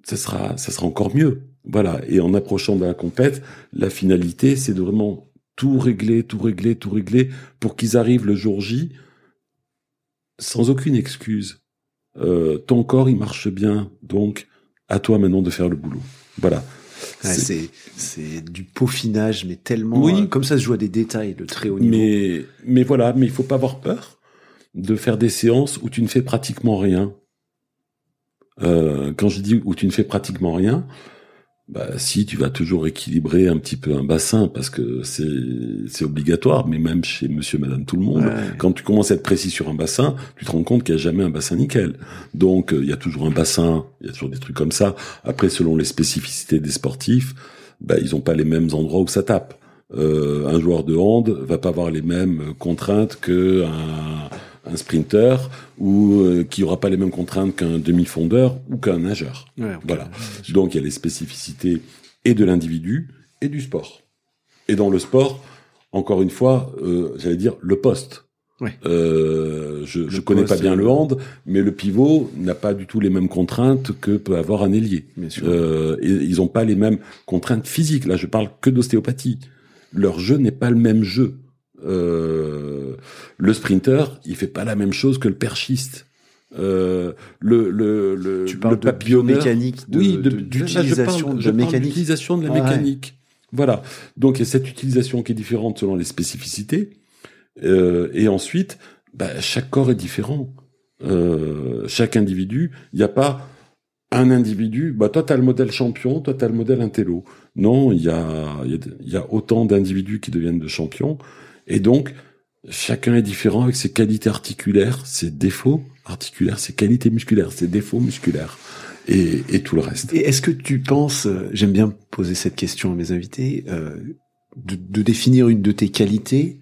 ça sera, ça sera encore mieux. Voilà. Et en approchant de la compète, la finalité, c'est de vraiment tout régler, tout régler, tout régler pour qu'ils arrivent le jour J sans aucune excuse. Euh, ton corps, il marche bien, donc à toi maintenant de faire le boulot. Voilà. Ouais, C'est- c'est du peaufinage, mais tellement. Oui. euh, comme ça se joue à des détails de très haut niveau. mais, mais voilà, mais il faut pas avoir peur de faire des séances où tu ne fais pratiquement rien. Euh, quand je dis où tu ne fais pratiquement rien, bah si tu vas toujours équilibrer un petit peu un bassin parce que c'est c'est obligatoire, mais même chez Monsieur, Madame, tout le monde, Ouais. quand tu commences à être précis sur un bassin, tu te rends compte qu'il n'y a jamais un bassin nickel. Donc euh, il y a toujours un bassin, il y a toujours des trucs comme ça. Après, selon les spécificités des sportifs, bah ils ont pas les mêmes endroits où ça tape. Euh, un joueur de hand va pas avoir les mêmes contraintes que un, un sprinter ou euh, qui aura pas les mêmes contraintes qu'un demi-fondeur ou qu'un nageur. Ouais. Voilà. Donc il y a les spécificités et de l'individu et du sport. Et dans le sport, encore une fois, euh, j'allais dire le poste. Ouais. Euh, je je connais poste, pas bien le hand, mais le pivot n'a pas du tout les mêmes contraintes que peut avoir un ailier. Bien sûr. Euh, et ils n'ont pas les mêmes contraintes physiques. Là, je parle que d'ostéopathie. Leur jeu n'est pas le même jeu. Euh, le sprinter, il fait pas la même chose que le perchiste. Euh, le, le, le, tu parles le de biomécanique, de, oui, de- d'utilisation de, mécanique. d'utilisation de la Ah ouais. mécanique. Voilà. Donc il y a cette utilisation qui est différente selon les spécificités. Euh, et ensuite, bah, chaque corps est différent. Euh, chaque individu, il n'y a pas un individu. Bah toi t'as le modèle champion, toi t'as le modèle intello. Non, il y a, il y a, il y a autant d'individus qui deviennent de champions. Et donc chacun est différent avec ses qualités articulaires, ses défauts articulaires, ses qualités musculaires, ses défauts musculaires et, et tout le reste. Et est-ce que tu penses, euh, j'aime bien poser cette question à mes invités, euh, de, de définir une de tes qualités,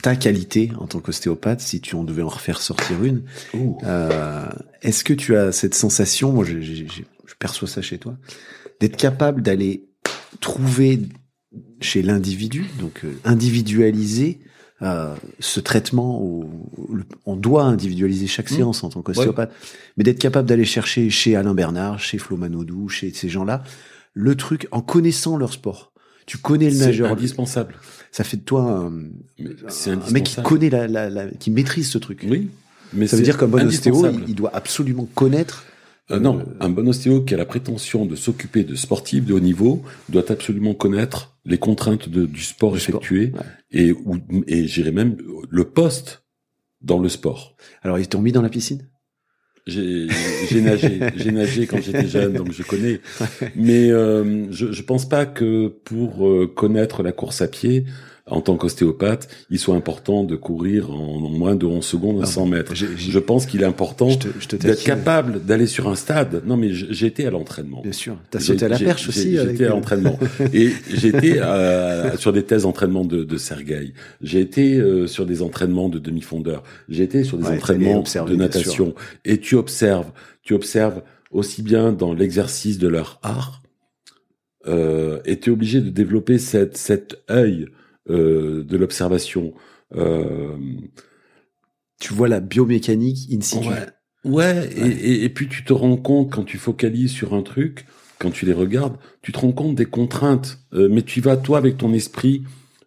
ta qualité en tant qu'ostéopathe, si tu en devais en refaire sortir une, euh, est-ce que tu as cette sensation, moi je, je- je- je perçois ça chez toi, d'être capable d'aller trouver chez l'individu, donc euh, individualiser euh, ce traitement, le- on doit individualiser chaque Mmh. séance en tant qu'ostéopathe, mais d'être capable d'aller chercher chez Alain Bernard, chez Flo Manodou, chez ces gens-là, le truc en connaissant leur sport. Tu connais le C'est nageur, indispensable. ça fait de toi un, C'est mec qui connaît la, la, la- qui maîtrise ce truc. Oui, mais Ça veut c'est dire qu'un bon ostéo, il doit absolument connaître. Euh, non, un bon ostéo qui a la prétention de s'occuper de sportifs de haut niveau doit absolument connaître les contraintes de- du sport Du sport, effectué ouais. et ou, et j'irais même le poste dans le sport. Alors, ils t'ont mis dans la piscine? J'ai j'ai nagé, j'ai nagé quand j'étais jeune, donc je connais. Mais euh, je, je pense pas que pour euh, connaître la course à pied, en tant qu'ostéopathe, il soit important de courir en, moins de 11 secondes à Ah 100 mètres. Je pense qu'il est important d'être capable d'aller sur un stade. Non, mais j- j'ai été à l'entraînement. Bien sûr. T'as sauté à la perche aussi. J'étais à l'entraînement. Et j'étais euh, sur des thèses d'entraînement de, de Sergueï. J'ai été euh, sur des entraînements de demi-fondeur. J'ai été sur des Ouais, entraînements observer, de natation. Et tu observes, tu observes aussi bien dans l'exercice de leur art, euh, et tu es obligé de développer cette, cet œil euh, de l'observation. Euh, Tu vois la biomécanique in situ. Ouais, ouais, Et, et, et puis tu te rends compte quand tu focalises sur un truc, quand tu les regardes, tu te rends compte des contraintes. Euh, mais tu vas toi avec ton esprit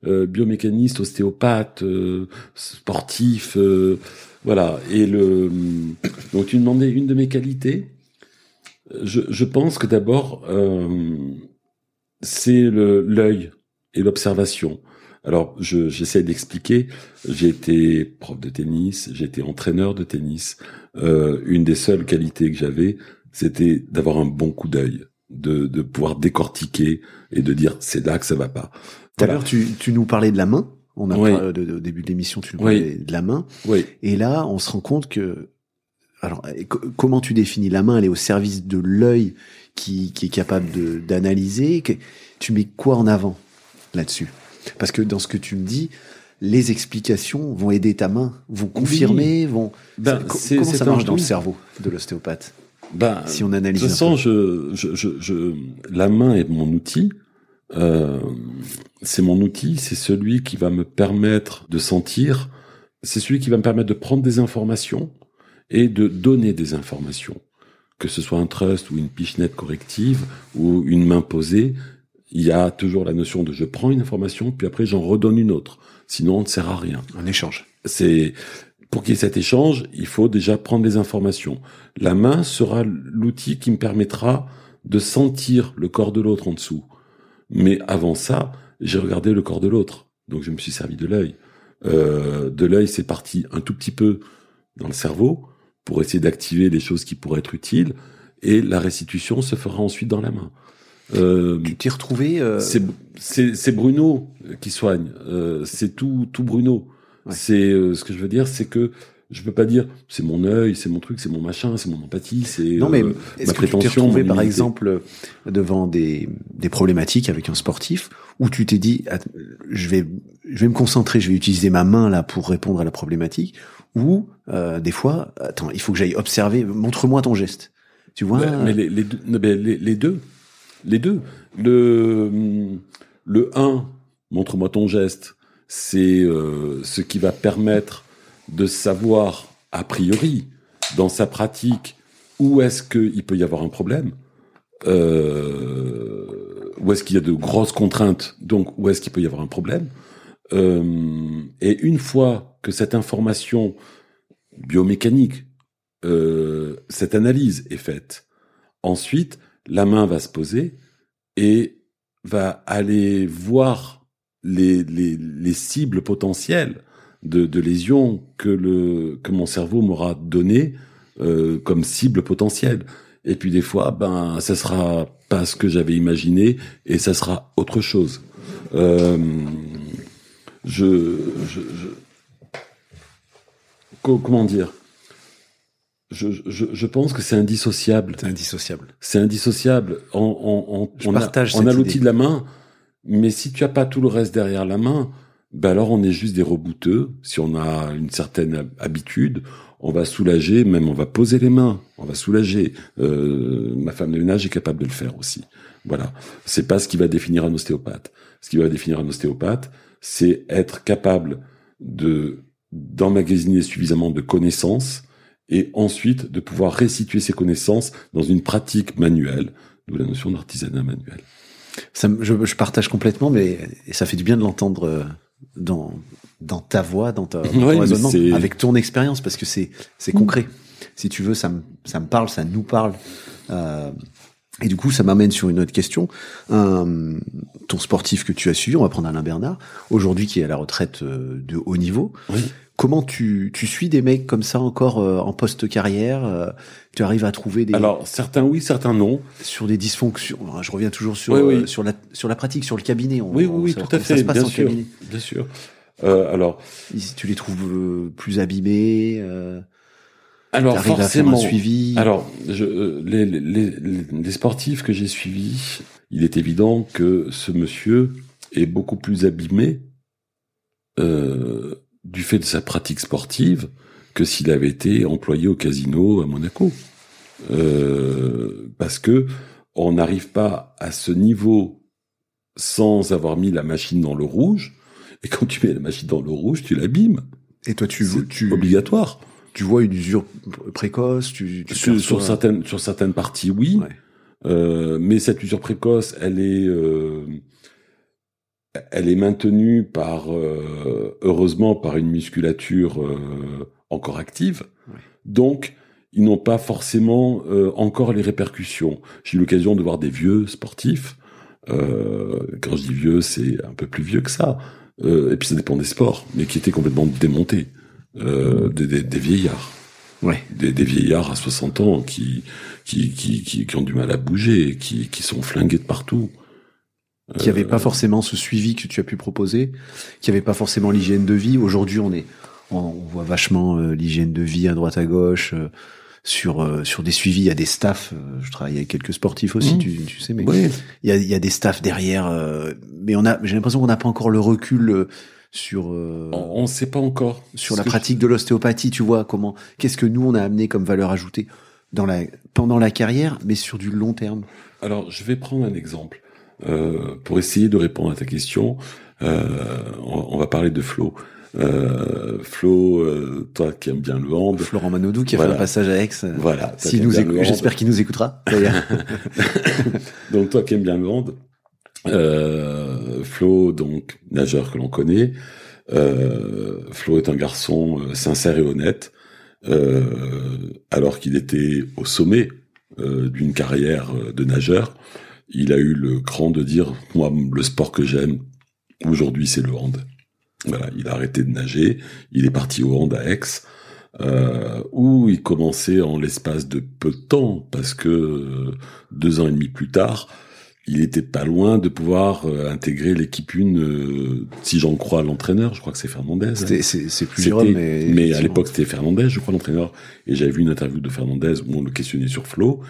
euh, biomécaniste, ostéopathe, euh, sportif, euh, voilà. Et le donc tu demandais une de mes qualités. Je, je pense que d'abord euh, c'est l'œil et l'observation. Alors, je, j'essaie d'expliquer. J'ai été prof de tennis, j'ai été entraîneur de tennis. Euh, une des seules qualités que j'avais, c'était d'avoir un bon coup d'œil, de, de pouvoir décortiquer et de dire c'est là que ça va pas. Tout à l'heure, tu, tu nous parlais de la main. On a Oui. parlé de- de- au début de l'émission, tu nous Oui. parlais de la main. Oui. Et là, on se rend compte que, alors, comment tu définis la main? Elle est au service de l'œil qui, qui est capable d'analyser. Tu mets quoi en avant là-dessus? Parce que dans ce que tu me dis, les explications vont aider ta main, vont confirmer, vont. Ben, comment ça marche dans le cerveau de l'ostéopathe Ben, Si on de analyse. toute un façon, peu? je, je, je, je- la main est mon outil. Euh, c'est mon outil, c'est celui qui va me permettre de sentir, c'est celui qui va me permettre de prendre des informations et de donner des informations. Que ce soit un trust ou une pichenette corrective ou une main posée, il y a toujours la notion de je prends une information, puis après j'en redonne une autre. Sinon, on ne sert à rien un échange. c'est pour qu'il y ait cet échange, il faut déjà prendre les informations. La main sera l'outil qui me permettra de sentir le corps de l'autre en dessous. Mais avant ça, j'ai regardé le corps de l'autre. Donc je me suis servi de l'œil. Euh, de l'œil, c'est parti un tout petit peu dans le cerveau pour essayer d'activer les choses qui pourraient être utiles. Et la restitution se fera ensuite dans la main. Euh, Tu t'es retrouvé. euh, c'est c'est c'est Bruno qui soigne. Euh, c'est tout tout Bruno. Ouais. C'est euh, ce que je veux dire, c'est que je peux pas dire c'est mon œil, c'est mon truc, c'est mon machin, c'est mon empathie, c'est Non, mais euh, est-ce que tu t'es retrouvé, par exemple, devant des, des problématiques avec un sportif où tu t'es dit, je vais, je vais me concentrer, je vais utiliser ma main là pour répondre à la problématique, ou euh, des fois, attends, il faut que j'aille observer, montre-moi ton geste. Tu vois Ouais, mais les, les, deux, les, les deux, les deux. Le le 1, montre-moi ton geste, c'est euh, ce qui va permettre de savoir a priori dans sa pratique où est-ce qu'il peut y avoir un problème, euh, où est-ce qu'il y a de grosses contraintes, donc où est-ce qu'il peut y avoir un problème. Euh, et une fois que cette information biomécanique, cette analyse est faite, ensuite la main va se poser et va aller voir les, les, les cibles potentielles de, de lésions que mon cerveau m'aura donné euh, comme cible potentielle. Et puis des fois, ben, ça sera pas ce que j'avais imaginé et ça sera autre chose. Euh, je, comment dire? Je, je, je, pense que c'est indissociable. C'est indissociable. C'est indissociable. On, on, on, on a, on a l'outil de la main, mais si tu as pas tout le reste derrière la main, ben alors on est juste des rebouteux. Si on a une certaine habitude, on va soulager, même on va poser les mains, on va soulager. Euh, ma femme de ménage est capable de le faire aussi. Voilà. C'est pas ce qui va définir un ostéopathe. Ce qui va définir un ostéopathe, c'est être capable de d'emmagasiner suffisamment de connaissances et ensuite de pouvoir restituer ces connaissances dans une pratique manuelle, d'où la notion d'artisanat manuel. Ça, je, je, partage complètement, mais ça fait du bien de l'entendre euh, dans dans ta voix, dans, ta, ton raisonnement, avec ton expérience, parce que c'est c'est concret. Si tu veux, ça me ça me parle, ça nous parle. Euh, et du coup, ça m'amène sur une autre question. Euh, ton sportif que tu as suivi, on va prendre Alain Bernard, aujourd'hui qui est à la retraite de haut niveau. Oui. Comment tu, tu suis des mecs comme ça encore euh, en post-carrière euh, Tu arrives à trouver des... Alors, certains oui, certains non. Sur des dysfonctions. Je reviens toujours sur, euh, sur, la, sur la pratique, sur le cabinet. On, oui, oui, oui tout à fait, bien sûr, bien sûr. alors, tu les trouves plus abîmés alors forcément, suivi. Alors, je, les, les, les, les sportifs que j'ai suivis, il est évident que ce monsieur est beaucoup plus abîmé euh, du fait de sa pratique sportive que s'il avait été employé au casino à Monaco. Euh, parce que on n'arrive pas à ce niveau sans avoir mis la machine dans le rouge. Et quand tu mets la machine dans le rouge, tu l'abîmes. Et toi, tu, tu obligatoire. Tu vois une usure précoce. Tu, tu sur, sur certaines sur certaines parties, oui. Euh, mais cette usure précoce, elle est euh, elle est maintenue par euh, heureusement par une musculature euh, encore active. Donc ils n'ont pas forcément euh, encore les répercussions. J'ai eu l'occasion de voir des vieux sportifs. quand je dis vieux, c'est un peu plus vieux que ça. et puis ça dépend des sports, mais qui étaient complètement démontés, des, des, des, vieillards. Ouais. Des, des, vieillards à 60 ans qui qui, qui, qui, qui ont du mal à bouger, qui, qui sont flingués de partout qui avait pas forcément ce suivi que tu as pu proposer, qui avait pas forcément l'hygiène de vie. Aujourd'hui, on est, on, voit vachement euh, l'hygiène de vie à droite à gauche. Euh, sur euh, sur des suivis, il y a des staffs. je travaille avec quelques sportifs aussi, mmh. tu, tu, sais, mais il y a il y a des staffs derrière. mais on a, j'ai l'impression qu'on n'a pas encore le recul sur. on ne sait pas encore sur la pratique de l'ostéopathie. Tu vois comment Qu'est-ce que nous on a amené comme valeur ajoutée dans la pendant la carrière, mais sur du long terme. Alors, je vais prendre un exemple. Euh, pour essayer de répondre à ta question, euh, on, va parler de Flo. Euh, Flo, euh, toi qui aimes bien le hand. Florent Manodou qui a fait un passage à Aix. Voilà. Si nous j'espère qu'il nous écoutera. donc toi qui aimes bien le hand, euh, Flo, donc nageur que l'on connaît. Euh, Flo est un garçon sincère et honnête, alors qu'il était au sommet d'une carrière de nageur il a eu le cran de dire, moi, le sport que j'aime, aujourd'hui, c'est le hand. Voilà, il a arrêté de nager, il est parti au hand à Aix, euh, où il commençait en l'espace de peu de temps, parce que euh, deux ans et demi plus tard, il était pas loin de pouvoir euh, intégrer l'équipe une, euh, si j'en crois l'entraîneur, je crois que c'est Fernandez. Hein. C'est plus mais... mais à l'époque c'était Fernandez, je crois l'entraîneur, et j'avais vu une interview de Fernandez où on le questionnait sur Flo,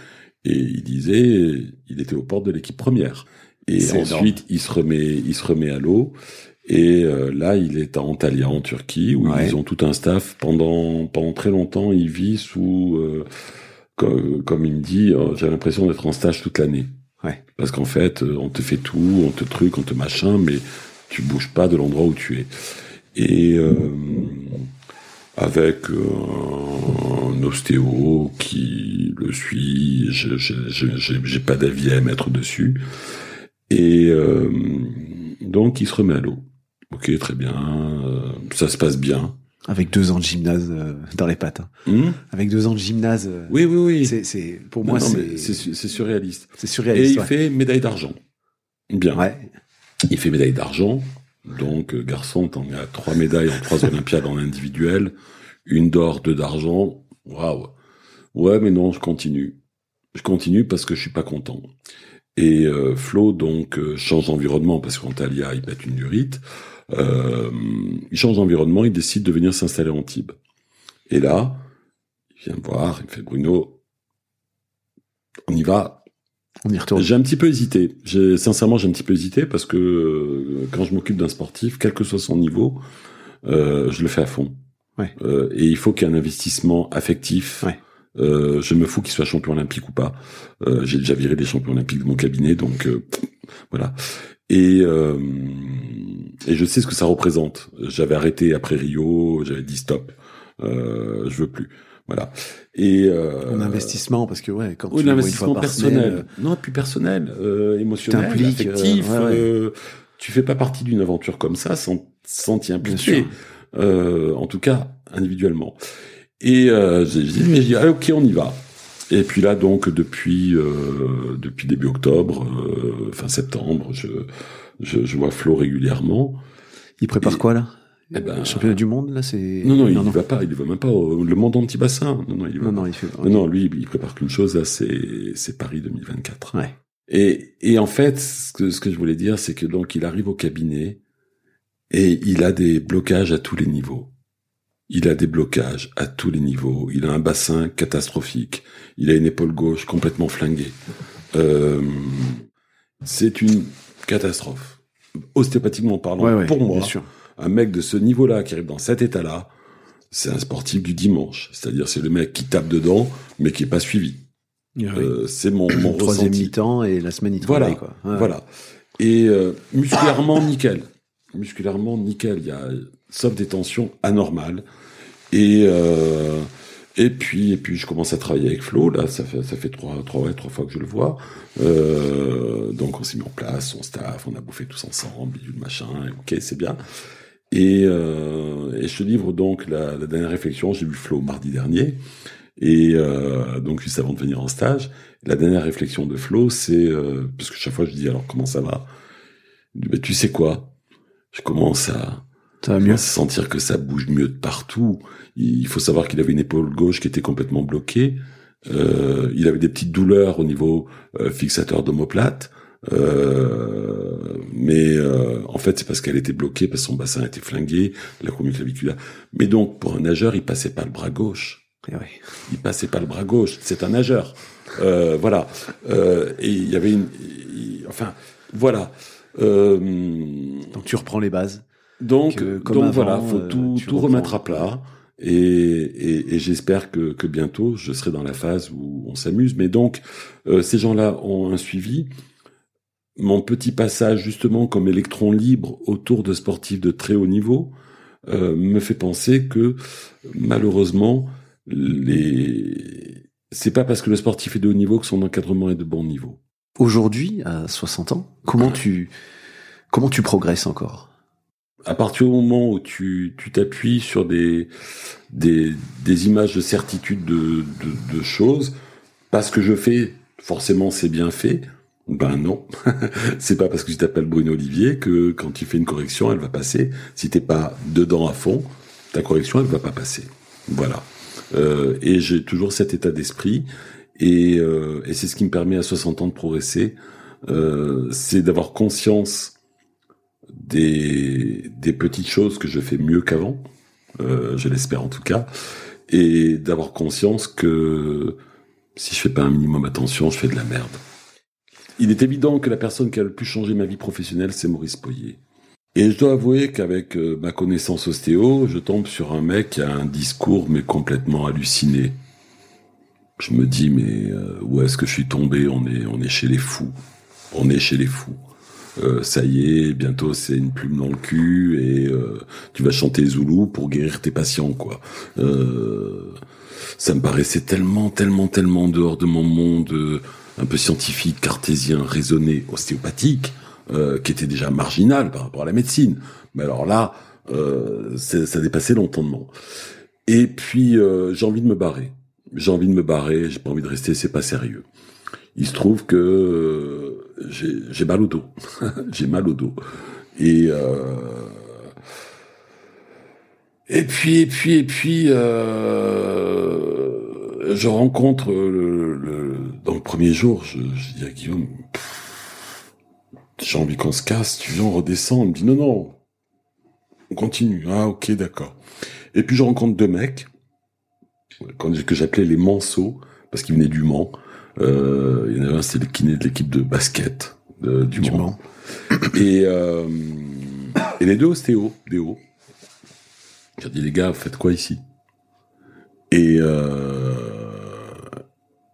et il disait, il était aux portes de l'équipe première. Et ensuite, il se remet, il se remet à l'eau. Et euh, là, il est à Antalya, en Turquie, où ils ont tout un staff. Pendant pendant très longtemps, il vit sous, euh, comme, comme, il me dit, euh, j'ai l'impression d'être en stage toute l'année. Ouais. Parce qu'en fait, on te fait tout, on te truc, on te machin, mais tu bouges pas de l'endroit où tu es. Et avec un ostéo qui le suit. Je j'ai pas d'avis à mettre dessus. Et euh, donc il se remet à l'eau. Ok, très bien. euh, ça se passe bien. Avec deux ans de gymnase euh, dans les pattes. hein. Hmm? Avec deux ans de gymnase. oui, oui, oui. C'est, pour Non, moi, c'est, c'est su- c'est surréaliste. Et surréaliste. il ouais. fait médaille d'argent. Bien. Ouais. Il fait médaille d'argent. Donc, euh, garçon, t'en as trois médailles en trois Olympiades en individuel. Une d'or, deux d'argent. Waouh. Ouais, mais non, je continue. Je continue parce que je suis pas content. Et euh, Flo, donc, euh, change d'environnement parce qu'Antalya, il pète une durite. Il change d'environnement, il décide de venir s'installer en Antibes. Et là, il vient me voir, il me fait Bruno, on y va, On y retourne. j'ai un petit peu hésité. J'ai sincèrement j'ai un petit peu hésité parce que euh, quand je m'occupe d'un sportif, quel que soit son niveau, euh, je le fais à fond. Ouais. Euh, et il faut qu'il y ait un investissement affectif. Ouais. Euh, je me fous qu'il soit champion olympique ou pas. Euh, j'ai déjà viré des champions olympiques de mon cabinet, donc euh, voilà. Et euh, et je sais ce que ça représente. J'avais arrêté après Rio, j'avais dit stop. Euh, je veux plus. Voilà. Et euh, Un investissement, parce que ouais, quand oui, tu l'investissement par personnel. semaine, Non, plus personnel, euh, émotionnel, affectif. euh, ouais, ouais. euh, tu fais pas partie d'une aventure comme ça sans, sans t'y Bien impliquer. sûr. Euh, en tout cas, individuellement. Et euh, j'ai dit, mais dit, ah, ok, on y va. Et puis là, donc, depuis euh, depuis début octobre, euh, fin septembre, je, je, je vois Flo régulièrement. Il prépare Et- quoi là? Eh ben, Championnat du monde là, c'est. Non, non, il y va pas, il y va même pas au le monde anti-bassin. Non, non, il va Non, pas. non, il fait. Non, non, lui, il prépare qu'une chose, là, c'est, c'est Paris 2024. Ouais. Et, et en fait, ce que, ce que je voulais dire, c'est que donc, il arrive au cabinet et il a des blocages à tous les niveaux. Il a des blocages à tous les niveaux. Il a un bassin catastrophique. Il a une épaule gauche complètement flinguée. Euh, c'est une catastrophe. Ostéopathiquement parlant, Ouais, ouais, pour moi, bien sûr. Un mec de ce niveau-là qui arrive dans cet état-là, c'est un sportif du dimanche. C'est-à-dire, c'est le mec qui tape dedans, mais qui est pas suivi. Ouais. Euh, c'est mon, mon Troisième ressenti. mi-temps et la semaine il Voilà, travaille quoi. Ouais. Voilà. Et euh, musculairement, nickel. Musculairement, nickel. Il y a, sauf des tensions anormales. Et euh, et puis et puis je commence à travailler avec Flo. Là, ça fait ça fait trois trois ouais, trois fois que je le vois. Euh, donc on s'est mis en place, son staff, on a bouffé tous ensemble, bidule machin. et Ok, c'est bien. Et, euh, et je te livre donc la, la dernière réflexion. J'ai vu Flo mardi dernier. Et euh, donc juste avant de venir en stage, la dernière réflexion de Flo, c'est euh, parce que chaque fois je dis alors comment ça va? Dit, Ben, Tu sais quoi? Je commence à, Ça mieux. à sentir que ça bouge mieux de partout. Il faut savoir qu'il avait une épaule gauche qui était complètement bloquée. Euh, il avait des petites douleurs au niveau euh, fixateur d'omoplate. Euh, mais euh, en fait, c'est parce qu'elle était bloquée, parce que son bassin était flingué, la colonne claviculaire. Mais donc, pour un nageur, il passait pas le bras gauche Eh il passait pas le bras gauche. C'est un nageur. Euh, voilà. Euh, et il y avait une, enfin, voilà. Euh, Donc tu reprends les bases. donc, comme donc avant, voilà, faut tout, remettre à plat. Et, et, et j'espère que, que bientôt, je serai dans la phase où on s'amuse. Mais donc, euh, ces gens-là ont un suivi. Mon petit passage, justement, comme électron libre autour de sportifs de très haut niveau, euh, me fait penser que, malheureusement, les... c'est pas parce que le sportif est de haut niveau que son encadrement est de bon niveau. Aujourd'hui, à 60 ans, comment tu comment tu progresses encore? À partir du moment où tu tu t'appuies sur des, des des images de certitude de, de de choses parce que je fais forcément c'est bien fait ben non. C'est pas parce que tu t'appelles Bruno Olivier que quand tu fais une correction elle va passer. Si t'es pas dedans à fond ta correction elle va pas passer. Voilà. Euh, et j'ai toujours cet état d'esprit. Et, euh, c'est ce qui me permet à 60 ans de progresser. Euh, c'est d'avoir conscience des, des petites choses que je fais mieux qu'avant, euh, je l'espère en tout cas, et d'avoir conscience que si je fais pas un minimum attention, je fais de la merde. Il est évident que la personne qui a le plus changé ma vie professionnelle, c'est Maurice Poyer. Et je dois avouer qu'avec euh, ma connaissance ostéo, je tombe sur un mec qui a un discours mais complètement halluciné. Je me dis mais euh, où est-ce que je suis tombé? On est on est chez les fous. On est chez les fous. Euh, ça y est, bientôt c'est une plume dans le cul et tu vas chanter Zoulou pour guérir tes patients, quoi. Ça me paraissait tellement, tellement, tellement dehors de mon monde un peu scientifique, cartésien, raisonné, ostéopathique, euh, qui était déjà marginal par rapport à la médecine. Mais alors là, euh, ça dépassait l'entendement. Et puis euh, j'ai envie de me barrer. J'ai envie de me barrer. J'ai pas envie de rester. C'est pas sérieux. Il se trouve que euh, j'ai mal au dos. j'ai mal au dos. Et euh, et puis et puis et puis je rencontre le, dans le premier jour, je, je dis à Guillaume, j'ai envie qu'on se casse. Tu viens, on redescend. Il me dit non non, on continue. Ah ok d'accord. Et puis je rencontre deux mecs que j'appelais les Manceaux parce qu'ils venaient du Mans. Euh, il y en avait un, c'était le kiné de l'équipe de basket du, Mans. Et, euh, et les deux ostéos, des hauts. J'ai dit les gars, vous faites quoi ici? Et euh,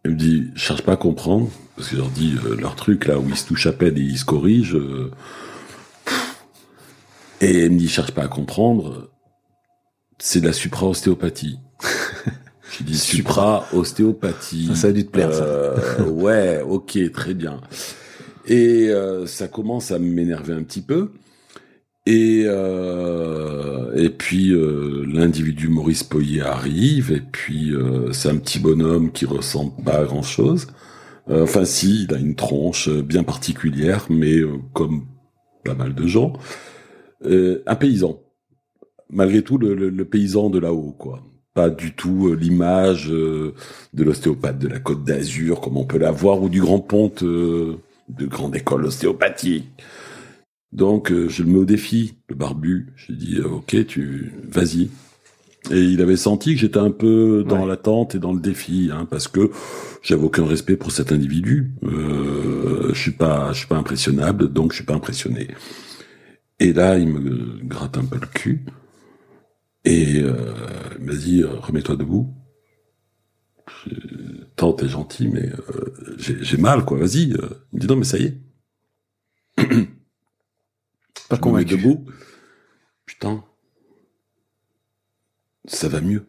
il me dit, je cherche pas à comprendre parce que je leur dis euh, leur truc là où ils se touchent à peine et ils se corrigent. Euh, et il me dit, cherche pas à comprendre c'est de la supra-ostéopathie. J'ai dit supra-ostéopathie. Ça, a dû te plaire, ça. Euh, ouais, ok, très bien. Et euh, ça commence à m'énerver un petit peu. Et euh, et puis l'individu Maurice Poyer arrive et puis c'est un petit bonhomme qui ressemble pas à grand chose. enfin si, il a une tronche bien particulière, mais comme pas mal de gens, un paysan malgré tout le, paysan de là-haut, quoi. Pas du tout euh, l'image euh, de l'ostéopathe de la Côte d'Azur, comme on peut la voir, ou du grand ponte euh, de grande école ostéopathique. Donc je le mets au défi, le barbu. J'ai dit ok, tu vas-y. Et il avait senti que j'étais un peu dans l'attente et dans le défi, hein, parce que j'avais aucun respect pour cet individu. Euh, je suis pas, je suis pas impressionnable, donc je suis pas impressionné. Et là, il me gratte un peu le cul. Et euh, il m'a dit, euh, remets-toi debout. Tant t'es gentil, mais euh, j'ai mal, quoi. Vas-y. Euh. Il me dit, non, mais ça y est. Pas convaincu. debout. Putain. Ça va mieux.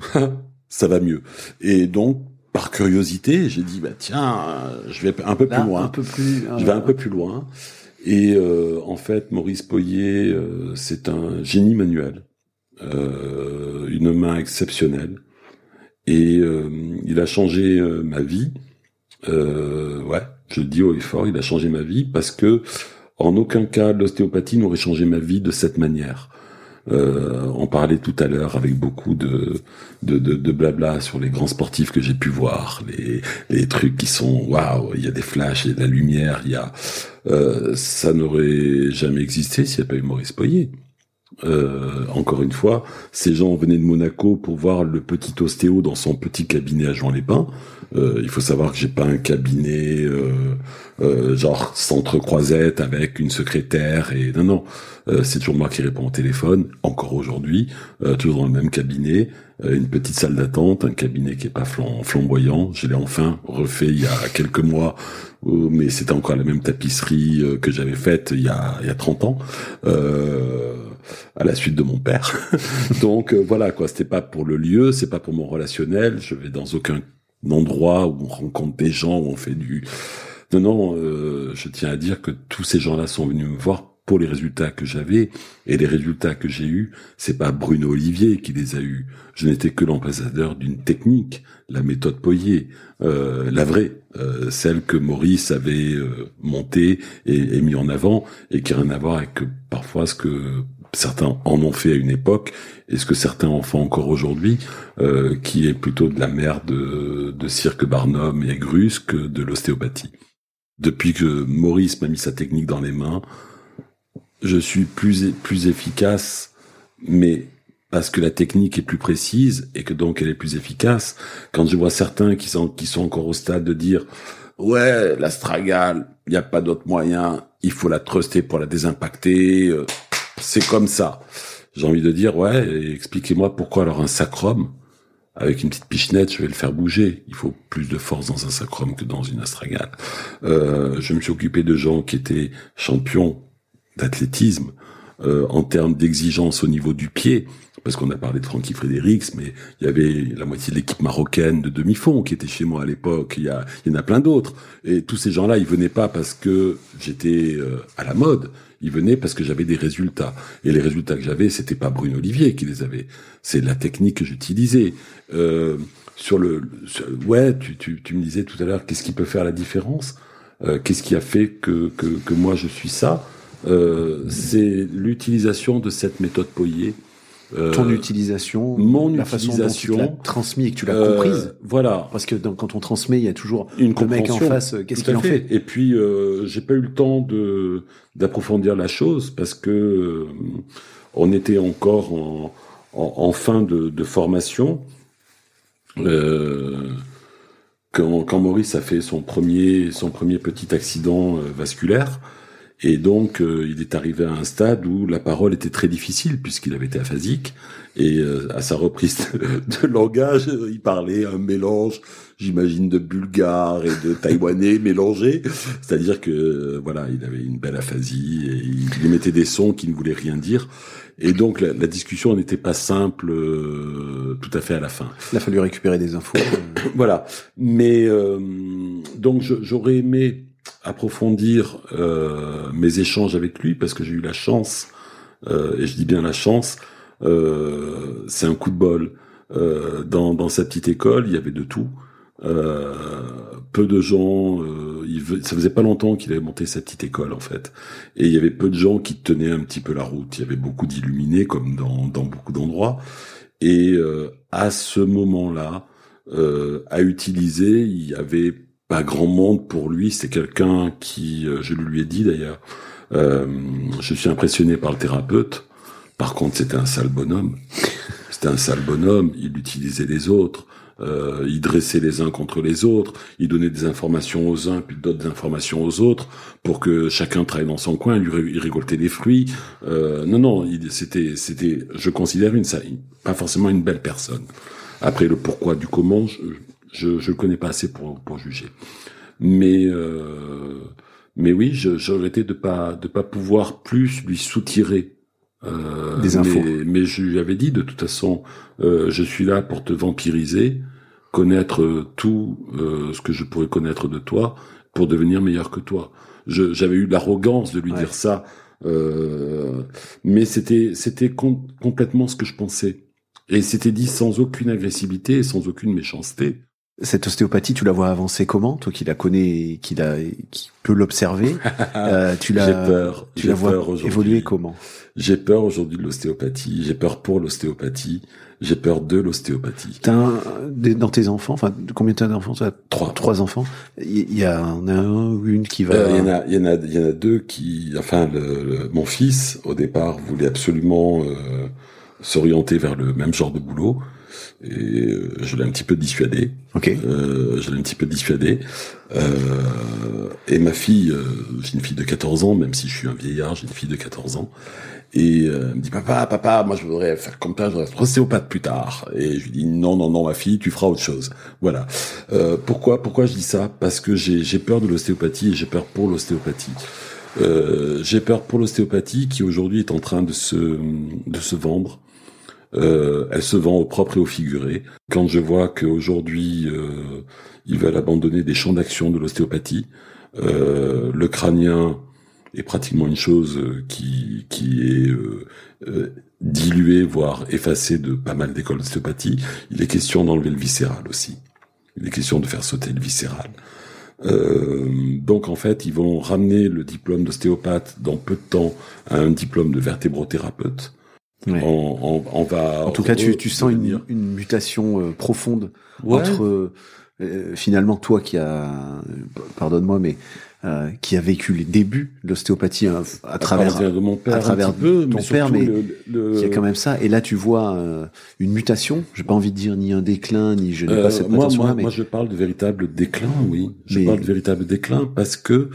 ça va mieux. Et donc, par curiosité, j'ai dit, bah tiens, je vais un peu plus loin. Un peu plus, je vais un peu plus loin. Et euh, en fait, Maurice Poyer, euh, c'est un génie manuel. Euh, une main exceptionnelle. Et euh, il a changé euh, ma vie. ouais, je le dis haut et fort, il a changé ma vie parce que en aucun cas l'ostéopathie n'aurait changé ma vie de cette manière. Euh, on parlait tout à l'heure avec beaucoup de, de, de, de, blabla sur les grands sportifs que j'ai pu voir, les, les trucs qui sont waouh, il y a des flashs, il y a de la lumière, il y a euh, ça n'aurait jamais existé s'il n'y a pas eu Maurice Poyer. Euh, encore une fois, ces gens venaient de Monaco pour voir le petit ostéo dans son petit cabinet à Jean Lépin. Euh, il faut savoir que j'ai pas un cabinet euh, euh genre centre croisette avec une secrétaire et non non, euh, c'est toujours moi qui réponds au téléphone. Encore aujourd'hui, toujours dans le même cabinet, une petite salle d'attente, un cabinet qui est pas flamboyant. Je l'ai enfin refait il y a quelques mois, mais c'était encore la même tapisserie que j'avais faite il y a il y a 30 ans. Euh, à la suite de mon père. Donc euh, voilà quoi, c'était pas pour le lieu, c'est pas pour mon relationnel. Je vais dans aucun endroit où on rencontre des gens, où on fait du. Non non, euh, je tiens à dire que tous ces gens-là sont venus me voir pour les résultats que j'avais et les résultats que j'ai eus, c'est pas Bruno Olivier qui les a eus. Je n'étais que l'ambassadeur d'une technique, la méthode Poyer, euh, la vraie, euh, celle que Maurice avait euh, montée et, et, mis en avant et qui n'a rien à voir avec parfois ce que certains en ont fait à une époque, et ce que certains en font encore aujourd'hui, euh, qui est plutôt de la merde de, de Cirque Barnum et Grus que de l'ostéopathie. Depuis que Maurice m'a mis sa technique dans les mains, je suis plus plus efficace, mais parce que la technique est plus précise et que donc elle est plus efficace. Quand je vois certains qui sont qui sont encore au stade de dire ouais l'astragale, il n'y a pas d'autre moyen, il faut la truster pour la désimpacter. Euh, c'est comme ça. J'ai envie de dire, ouais, expliquez-moi pourquoi alors un sacrum, avec une petite pichenette, je vais le faire bouger. Il faut plus de force dans un sacrum que dans une astragale. Euh, je me suis occupé de gens qui étaient champions d'athlétisme, euh, en termes d'exigence au niveau du pied, parce qu'on a parlé de Frankie Fredericks, mais il y avait la moitié de l'équipe marocaine de demi-fond qui était chez moi à l'époque. Il y, a, il y en a plein d'autres. Et tous ces gens-là, ils venaient pas parce que j'étais euh, à la mode. Ils venaient parce que j'avais des résultats. Et les résultats que j'avais, c'était pas Bruno Olivier qui les avait. C'est la technique que j'utilisais. Euh, sur le, ouais, tu, tu, tu me disais tout à l'heure, qu'est-ce qui peut faire la différence? Euh, Qu'est-ce qui a fait que, que, que moi je suis ça? Euh, C'est l'utilisation de cette méthode Poyer euh, ton utilisation, mon la utilisation, façon dont tu l'as transmis et que tu l'as euh, comprise. Voilà. Parce que quand on transmet, il y a toujours une le mec en face. Euh, qu'est-ce qu'il en fait, Et puis, euh, j'ai pas eu le temps de d'approfondir la chose parce que on était encore en, en, en fin de, de formation. quand, quand Maurice a fait son premier son premier petit accident vasculaire, et donc, euh, il est arrivé à un stade où la parole était très difficile puisqu'il avait été aphasique. Et euh, à sa reprise de, langage, il parlait un mélange, j'imagine, de bulgare et de taïwanais mélangés. C'est-à-dire que, euh, voilà, il avait une belle aphasie et il émettait des sons qui ne voulaient rien dire. Et donc, la, la discussion n'était pas simple tout à fait à la fin. Il a fallu récupérer des infos. voilà. Mais donc, j'aurais aimé approfondir euh, mes échanges avec lui parce que j'ai eu la chance, euh, et je dis bien la chance, euh, c'est un coup de bol. Euh, dans, dans sa petite école, il y avait de tout. Euh, peu de gens, il, ça faisait pas longtemps qu'il avait monté sa petite école en fait, et il y avait peu de gens qui tenaient un petit peu la route. Il y avait beaucoup d'illuminés comme dans, dans beaucoup d'endroits, et à ce moment-là, à utiliser, il y avait pas grand monde pour lui. C'est quelqu'un qui, euh, je lui ai dit d'ailleurs, euh, je suis impressionné par le thérapeute. Par contre, c'était un sale bonhomme. C'était un sale bonhomme. Il utilisait les autres. Euh, il dressait les uns contre les autres. Il donnait des informations aux uns puis d'autres informations aux autres pour que chacun travaille dans son coin. Il, lui, récoltait des fruits. Euh, non, non, c'était, c'était, je considère une, pas forcément une belle personne. Après le pourquoi du comment, je, je ne connais pas assez pour, pour juger. Mais euh, mais oui, je, regrettais de pas de pas pouvoir plus lui soutirer euh, des infos. Mais, mais, je lui avais dit de toute façon, euh, je suis là pour te vampiriser, connaître tout euh, ce que je pourrais connaître de toi pour devenir meilleur que toi. J'avais eu l'arrogance de lui dire ça, euh, mais c'était c'était complètement ce que je pensais. Et c'était dit sans aucune agressivité et sans aucune méchanceté. Cette ostéopathie, tu la vois avancer comment Toi qui la connais, qui la, qui peut l'observer, euh, tu la, peur. tu la vois évoluer comment? J'ai peur aujourd'hui de l'ostéopathie. J'ai peur pour l'ostéopathie. J'ai peur de l'ostéopathie. Dans tes enfants, enfin, combien t'as d'enfants trois. Trois enfants. Il y, a, en a un ou une qui va. Euh, il y en a, il y en a, il y en a deux qui, enfin, le, mon fils au départ voulait absolument euh, s'orienter vers le même genre de boulot et euh, je l'ai un petit peu dissuadé. Ok. Euh, je l'ai un petit peu dissuadé. Euh, et ma fille, euh, j'ai une fille de 14 ans, même si je suis un vieillard, j'ai une fille de 14 ans. Et euh, elle me dit papa, papa, moi je voudrais faire comme toi, je voudrais être ostéopathe plus tard. Et je lui dis non, non, non, ma fille, tu feras autre chose. Voilà. Euh, pourquoi, pourquoi je dis ça? Parce que j'ai peur de l'ostéopathie et j'ai peur pour l'ostéopathie. Euh, j'ai peur pour l'ostéopathie qui aujourd'hui est en train de se de se vendre euh, elle se vend au propre et au figuré. Quand je vois qu'aujourd'hui euh, ils veulent abandonner des champs d'action de l'ostéopathie, euh, le crânien est pratiquement une chose qui qui est euh, diluée, voire effacée de pas mal d'écoles d'ostéopathie. Il est question d'enlever le viscéral aussi. Il est question de faire sauter le viscéral. Euh, donc en fait, ils vont ramener le diplôme d'ostéopathe dans peu de temps à un diplôme de vertébrothérapeute. On, on, va. En tout cas, tu, tu sens une, une, mutation euh, profonde entre euh, euh, finalement toi qui a, pardonne-moi, mais qui a vécu les débuts de l'ostéopathie à, travers de mon père, à travers peu, ton père, mais il y a quand même ça. Et là, tu vois une mutation. J'ai pas envie de dire ni un déclin, ni je n'ai pas cette moi, moi, mais... moi, je parle de véritable déclin, oui. Je parle de véritable déclin parce que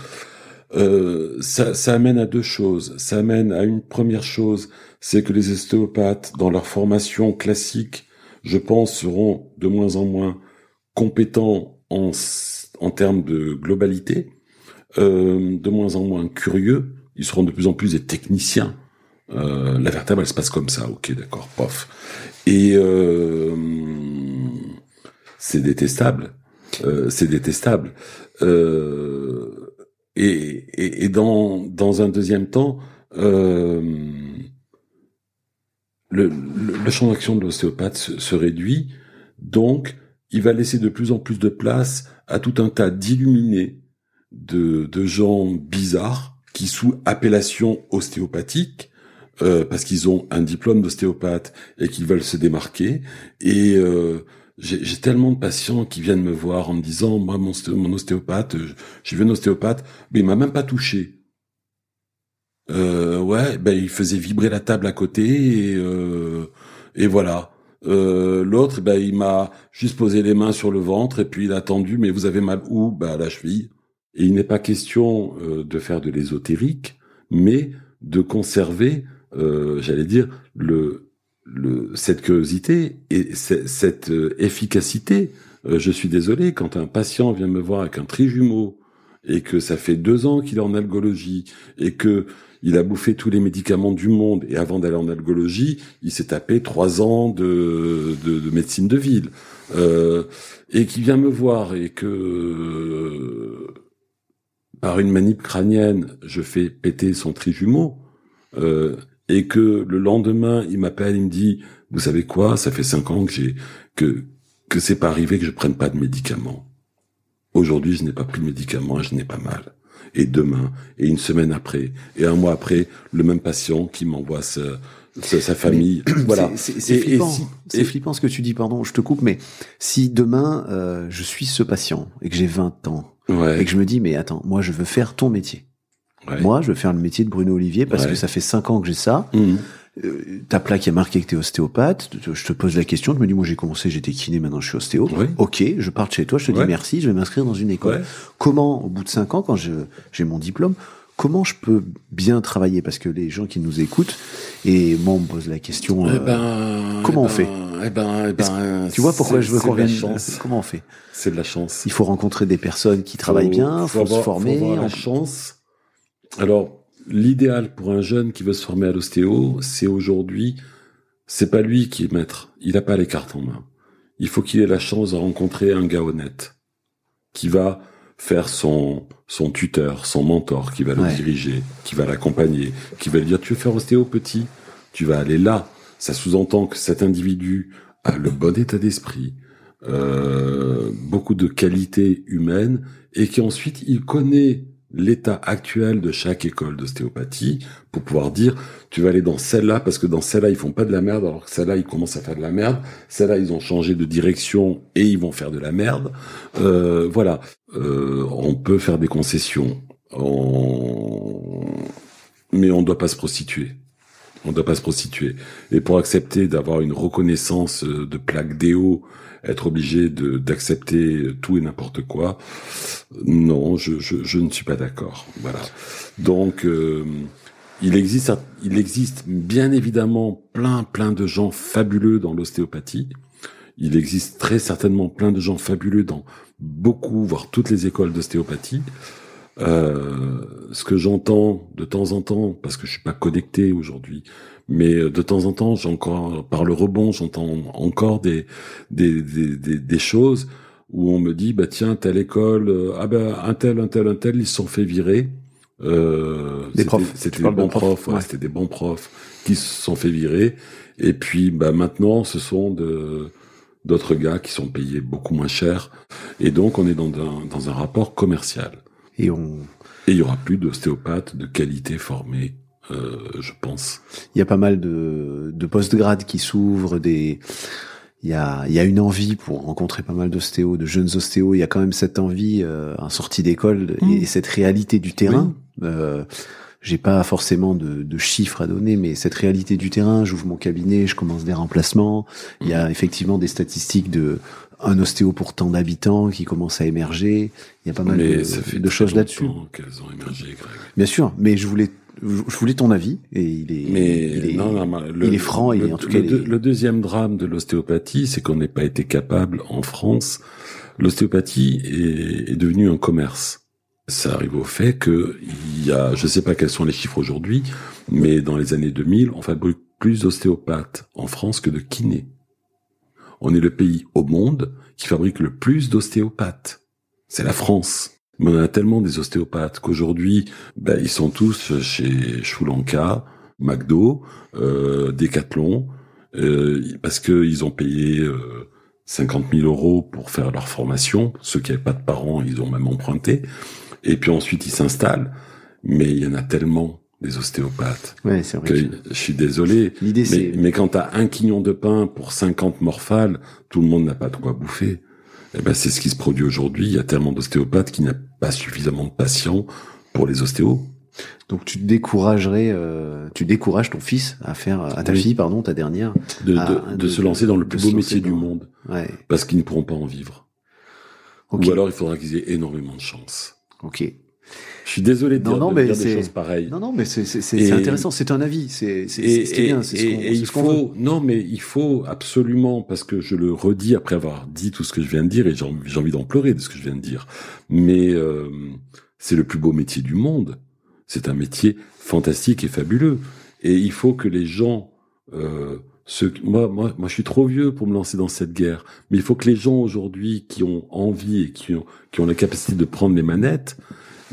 euh, ça, ça amène à deux choses. Ça amène à une première chose, c'est que les ostéopathes, dans leur formation classique, je pense, seront de moins en moins compétents en, en termes de globalité, euh, de moins en moins curieux, ils seront de plus en plus des techniciens. Euh, la vertèbre, elle se passe comme ça, ok, d'accord, pof. Et euh, c'est détestable, euh, c'est détestable. Euh, et, et, dans, dans un deuxième temps, euh, le, le, champ d'action de l'ostéopathe se, réduit, donc il va laisser de plus en plus de place à tout un tas d'illuminés, de, de gens bizarres qui sous appellation ostéopathique, euh, parce qu'ils ont un diplôme d'ostéopathe et qu'ils veulent se démarquer, et euh, j'ai tellement de patients qui viennent me voir en me disant, moi, mon, mon ostéopathe, j'ai vu un ostéopathe, mais il m'a même pas touché. Euh, ouais, ben il faisait vibrer la table à côté et, euh, et voilà. Euh, L'autre, ben il m'a juste posé les mains sur le ventre et puis il a attendu. Mais vous avez mal où? Ben à la cheville. Et il n'est pas question euh, de faire de l'ésotérique, mais de conserver, euh, j'allais dire, le cette curiosité et cette euh, efficacité. Euh, je suis désolé, quand un patient vient me voir avec un trijumeau et que ça fait deux ans qu'il est en algologie et que il a bouffé tous les médicaments du monde et avant d'aller en algologie, il s'est tapé trois ans de, de, de médecine de ville euh, et qui vient me voir et que par une manip crânienne, je fais péter son trijumeau. Et que le lendemain, il m'appelle, il me dit, vous savez quoi, ça fait cinq ans que j'ai que que c'est pas arrivé que je prenne pas de médicaments. Aujourd'hui, je n'ai pas pris de médicaments et je n'ai pas mal. Et demain, et une semaine après, et un mois après, le même patient qui m'envoie sa, sa, famille. voilà. C'est flippant. c'est flippant ce que tu dis, pardon, je te coupe, mais si demain, euh, je suis ce patient et que j'ai 20 ans, et que je me dis, mais attends, moi, je veux faire ton métier. Moi, je veux faire le métier de Bruno Olivier parce que ça fait cinq ans que j'ai ça. Mmh. Euh, ta plaque est marquée que t'es ostéopathe. Je te pose la question. Je me dis, moi, j'ai commencé, j'étais kiné, maintenant je suis ostéo. Ok, je pars de chez toi. Je te dis merci. Je vais m'inscrire dans une école. Comment, au bout de cinq ans, quand j'ai mon diplôme, comment je peux bien travailler? Parce que les gens qui nous écoutent et moi, on me pose la question. Eh euh, ben, comment on eh fait eh ben, eh ben, Tu vois pourquoi je veux qu'on vienne Comment on fait? C'est de la chance. Il faut rencontrer des personnes qui travaillent bien, faut, faut se former. Faut avoir la chance alors, l'idéal pour un jeune qui veut se former à l'ostéo, c'est aujourd'hui, c'est pas lui qui est maître. Il n'a pas les cartes en main. Il faut qu'il ait la chance de rencontrer un gars honnête, qui va faire son, son tuteur, son mentor, qui va le diriger, qui va l'accompagner, qui va lui dire, tu veux faire ostéo petit? Tu vas aller là. Ça sous-entend que cet individu a le bon état d'esprit, euh, beaucoup de qualités humaines, et qu'ensuite il connaît l'état actuel de chaque école d'ostéopathie pour pouvoir dire tu vas aller dans celle-là parce que dans celle-là ils font pas de la merde alors que celle-là ils commencent à faire de la merde. Celle-là ils ont changé de direction et ils vont faire de la merde. Euh, voilà. Euh, on peut faire des concessions. Mais on ne doit pas se prostituer. On ne doit pas se prostituer. Et pour accepter d'avoir une reconnaissance de plaque déo être obligé d'accepter tout et n'importe quoi. Non, je, je, je, ne suis pas d'accord. Voilà. Donc euh, il existe il existe bien évidemment plein plein de gens fabuleux dans l'ostéopathie. Il existe très certainement plein de gens fabuleux dans beaucoup, voire toutes les écoles d'ostéopathie. Euh, ce que j'entends de temps en temps, parce que je suis pas connecté aujourd'hui, mais euh, de temps en temps, encore, par le rebond, j'entends encore des des, des, des, des, choses où on me dit, bah tiens, telle école, euh, ah ben un tel, un tel, un tel, ils se sont fait virer. Euh, des profs. C'était des bons profs, ouais, c'était des bons profs qui se sont fait virer. Et puis, bah maintenant, ce sont de d'autres gars qui sont payés beaucoup moins cher. Et donc, on est dans un, dans un rapport commercial. Et on. Et il y aura plus d'ostéopathes de qualité formés euh, je pense. Il y a pas mal de, de post-grades qui s'ouvrent, des il y a, il y a une envie pour rencontrer pas mal d'ostéos, de jeunes ostéos. Il y a quand même cette envie euh, en sortie d'école et, mmh. cette réalité du terrain. Euh, j'ai pas forcément de, de, chiffres à donner, mais cette réalité du terrain, j'ouvre mon cabinet, je commence des remplacements. Il y a mmh. effectivement des statistiques de un ostéo pour tant d'habitants qui commence à émerger. Il y a pas mal de, de choses là-dessus. qu'elles ont émergé, Bien sûr, mais je voulais je voulais ton avis et il est, mais il est, non, non, le, il est franc et en tout cas. Le, deuxième drame de l'ostéopathie, c'est qu'on n'ait pas été capable en France. L'ostéopathie est, est devenue un commerce. Ça arrive au fait que il y a, je sais pas quels sont les chiffres aujourd'hui, mais dans les années 2000, on fabrique plus d'ostéopathes en France que de kinés. On est le pays au monde qui fabrique le plus d'ostéopathes. C'est la France. Mais on a tellement des ostéopathes qu'aujourd'hui, ben, ils sont tous chez Choulanka, McDo, euh, Decathlon, euh, parce qu'ils ont payé euh, 50 000 euros pour faire leur formation. Ceux qui n'avaient pas de parents, ils ont même emprunté. Et puis ensuite, ils s'installent. Mais il y en a tellement des ostéopathes. Ouais, c'est vrai. Que, je suis désolé. L'idée, Mais, c'est mais quand t'as un quignon de pain pour 50 morphales, tout le monde n'a pas de quoi bouffer. Eh ben, c'est ce qui se produit aujourd'hui. Il y a tellement d'ostéopathes qui n'ont pas suffisamment de patients pour les ostéos. donc tu découragerais, euh, tu décourages ton fils à faire, à ta Oui. fille, pardon, ta dernière. De, de, de de- se lancer dans le plus beau métier du monde. Ouais. Parce qu'ils ne pourront pas en vivre. Ou alors, il faudra qu'ils aient énormément de chance. Ok. Je suis désolé de Non, dire, non, de mais dire c'est- des choses pareilles. Non, non, mais c'est c'est c'est Et- c'est intéressant. C'est un avis. C'est bien. C'est ce qu'on ce veut. faut, non, mais il faut absolument, parce que je le redis après avoir dit tout ce que je viens de dire, et j'ai envie j'ai envie d'en pleurer de ce que je viens de dire. Mais euh, c'est le plus beau métier du monde. C'est un métier fantastique et fabuleux. Et il faut que les gens, euh, ceux, moi, moi, moi, je suis trop vieux pour me lancer dans cette guerre. Mais il faut que les gens aujourd'hui qui ont envie et qui ont, qui ont la capacité de prendre les manettes,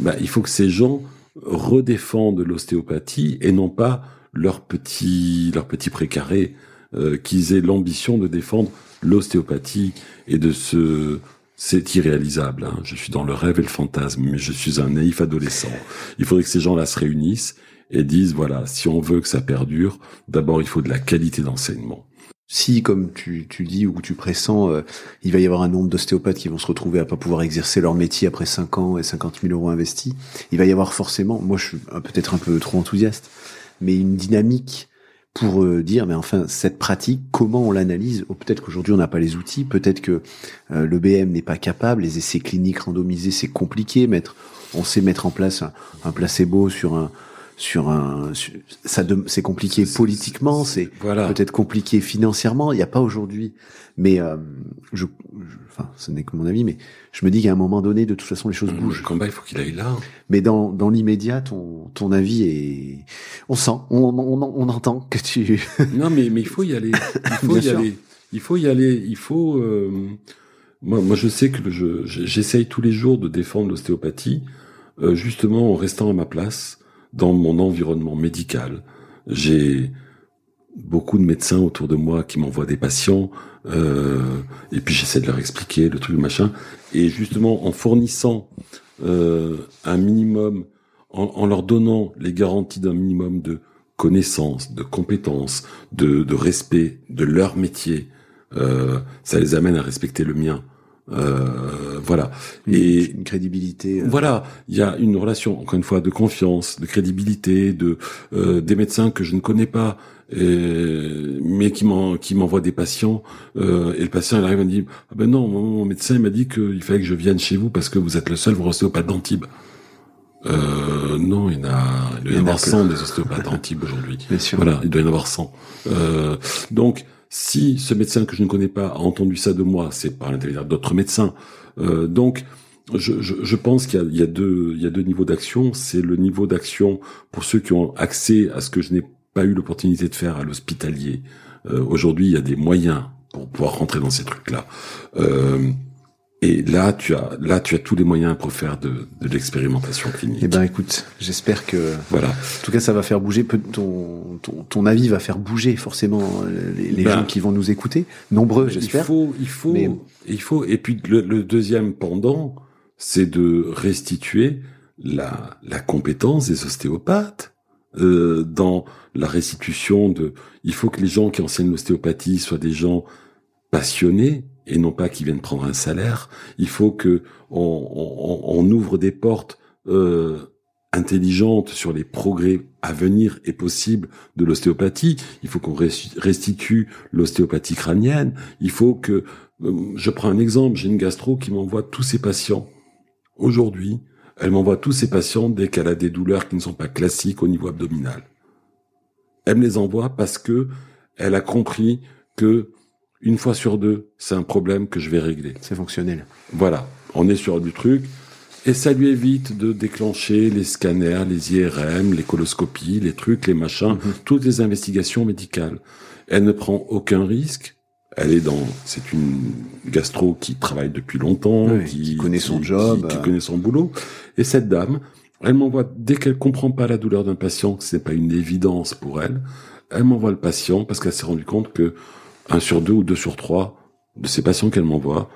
bah, il faut que ces gens redéfendent l'ostéopathie et non pas leur petit, leur petit précaré, euh, qu'ils aient l'ambition de défendre l'ostéopathie et de se, c'est irréalisable. Hein. Je suis dans le rêve et le fantasme, mais je suis un naïf adolescent. Il faudrait que ces gens-là se réunissent et disent voilà, si on veut que ça perdure, d'abord il faut de la qualité d'enseignement. Si, comme tu, tu dis ou tu pressens, euh, il va y avoir un nombre d'ostéopathes qui vont se retrouver à pas pouvoir exercer leur métier après 5 ans et 50 000 euros investis, il va y avoir forcément, moi je suis peut-être un peu trop enthousiaste, mais une dynamique pour euh, dire, mais enfin, cette pratique, comment on l'analyse? Ou Peut-être qu'aujourd'hui on n'a pas les outils, peut-être que euh, le BM n'est pas capable, les essais cliniques randomisés c'est compliqué, mettre, on sait mettre en place un placebo sur un sur un sur- ça c'est compliqué politiquement c'est Voilà. peut-être compliqué financièrement. Il n'y a pas aujourd'hui, mais euh, je, je- enfin, ce n'est que mon avis, mais je me dis qu'à un moment donné, de toute façon, les choses Le bougent. combat, il faut qu'il aille là. Mais dans dans l'immédiat, ton ton avis est, on sent, on on, on entend que tu. Non, mais, mais il faut y aller. Il faut y sûr. aller. Il faut y aller. Il faut. euh, Moi, moi, je sais que je j'essaye tous les jours de défendre l'ostéopathie, euh, justement en restant à ma place dans mon environnement médical. J'ai beaucoup de médecins autour de moi qui m'envoient des patients, euh, et puis j'essaie de leur expliquer le truc, le machin. Et justement, en fournissant euh, un minimum, en, leur donnant les garanties d'un minimum de connaissances, de compétences, de, de respect de leur métier, euh, ça les amène à respecter le mien. Euh, voilà. Et une crédibilité. euh, voilà, il y a une relation, encore une fois, de confiance, de crédibilité, de euh, des médecins que je ne connais pas, euh, mais qui m'en qui m'envoient des patients. euh, et le patient, il arrive et me dit ah ben non, mon, médecin il m'a dit qu'il fallait que je vienne chez vous parce que vous êtes le seul ostéopathe d'Antibes. Euh, non, il y en a, il doit y Il y en avoir 100 des ostéopathes d'Antibes aujourd'hui. Bien sûr. Voilà, il doit y en avoir 100. Euh, donc, si ce médecin que je ne connais pas a entendu ça de moi, c'est par l'intermédiaire d'autres médecins. Euh, donc, je, pense qu'il y a deux niveaux d'action. C'est le niveau d'action pour ceux qui ont accès à ce que je n'ai pas eu l'opportunité de faire à l'hospitalier. Euh, Aujourd'hui, il y a des moyens pour pouvoir rentrer dans ces trucs-là. Euh, et là, tu as, là, tu as tous les moyens pour faire de, de l'expérimentation clinique. Eh ben, écoute, j'espère que, voilà. en tout cas, ça va faire bouger. Peu, ton, ton, ton avis va faire bouger forcément les, les Ben, gens qui vont nous écouter, nombreux, Il j'espère. faut, il faut, Mais- il faut. Et puis le, le deuxième pendant, c'est de restituer la, la compétence des ostéopathes euh, dans la restitution de. Il faut que les gens qui enseignent l'ostéopathie soient des gens passionnés et non pas qui viennent prendre un salaire. Il faut que on, ouvre des portes euh, intelligentes sur les progrès à venir et possibles de l'ostéopathie. Il faut qu'on res- restitue l'ostéopathie crânienne. Il faut que, euh, je prends un exemple, j'ai une gastro qui m'envoie tous ses patients. Aujourd'hui, elle m'envoie tous ses patients dès qu'elle a des douleurs qui ne sont pas classiques au niveau abdominal. Elle me les envoie parce que elle a compris que une fois sur deux, c'est un problème que je vais régler. C'est fonctionnel. Voilà, on est sur du truc. Et ça lui évite de déclencher les scanners, les IRM, les coloscopies, les trucs, les machins, toutes les investigations médicales. Elle ne prend aucun risque, Elle est dans, c'est une gastro qui travaille depuis longtemps, Oui, qui, qui connaît son job, qui, qui connaît son boulot. Et cette dame, elle m'envoie dès qu'elle comprend pas la douleur d'un patient, que c'est pas une évidence pour elle, elle m'envoie le patient parce qu'elle s'est rendue compte que un sur deux ou deux sur trois de ces patients qu'elle m'envoie,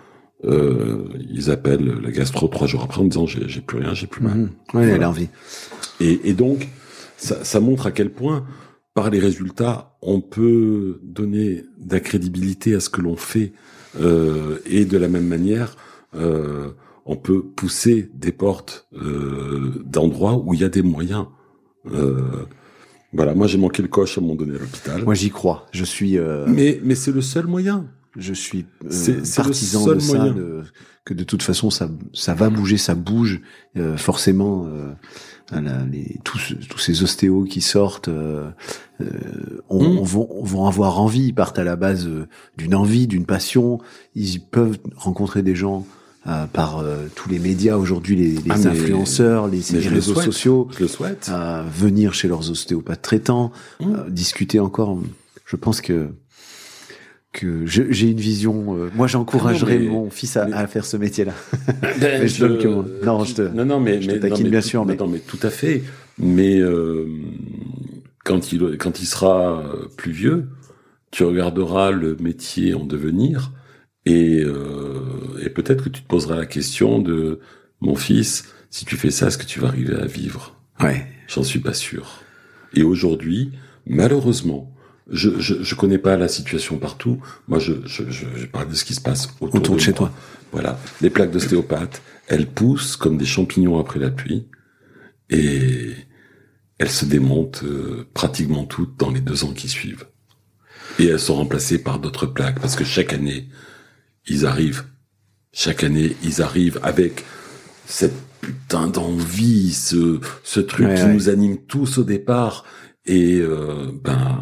euh, ils appellent la gastro trois jours après en disant j'ai plus rien, j'ai plus mal. Ouais, elle a envie. Et, et donc, ça, ça montre à quel point, par les résultats, on peut donner de la crédibilité à ce que l'on fait, euh, et de la même manière, euh, on peut pousser des portes euh, d'endroits où il y a des moyens. Euh, voilà, moi j'ai manqué le coche à un moment donné à l'hôpital. Moi, j'y crois. Je suis, euh, Mais, mais c'est le seul moyen. je suis euh, C'est- c'est le partisan seul de ça, moyen. de- que de toute façon, ça, ça va bouger, ça bouge euh, forcément. Euh, voilà, les, tous, tous ces ostéos qui sortent, euh, euh, on, Mm. on vont, on vont avoir envie. Ils partent à la base euh, d'une envie, d'une passion. Ils peuvent rencontrer des gens. Euh, par euh, tous les médias aujourd'hui, les, les Ah, mais- influenceurs, les, les le réseaux souhaite. sociaux, Je le souhaite. à venir chez leurs ostéopathes traitants, Mm. euh, discuter encore. Je pense que que j'ai une vision. euh, moi, j'encouragerais Ah mon fils à, mais- à faire ce métier-là. Ben, Mais je donne que moi. Non, je te- non, non, mais, je te taquine non, mais bien tout- sûr, mais- non, mais tout à fait. Mais euh, quand il quand il sera euh, plus vieux, tu regarderas le métier en devenir et euh, et peut-être que tu te poseras la question de mon fils, si tu fais ça, est-ce que tu vas arriver à vivre? Ouais. J'en suis pas sûr. Et aujourd'hui, malheureusement, je, je je connais pas la situation partout. Moi, je je je, je parle de ce qui se passe autour, Autour de chez moi. toi. Voilà, les plaques d'ostéopathe, elles poussent comme des champignons après la pluie et elles se démontent euh, pratiquement toutes dans les deux ans qui suivent. Et elles sont remplacées par d'autres plaques parce que chaque année, ils arrivent. Chaque année, ils arrivent avec cette putain d'envie, ce, ce truc Ouais, qui ouais. nous anime tous au départ. Et euh, ben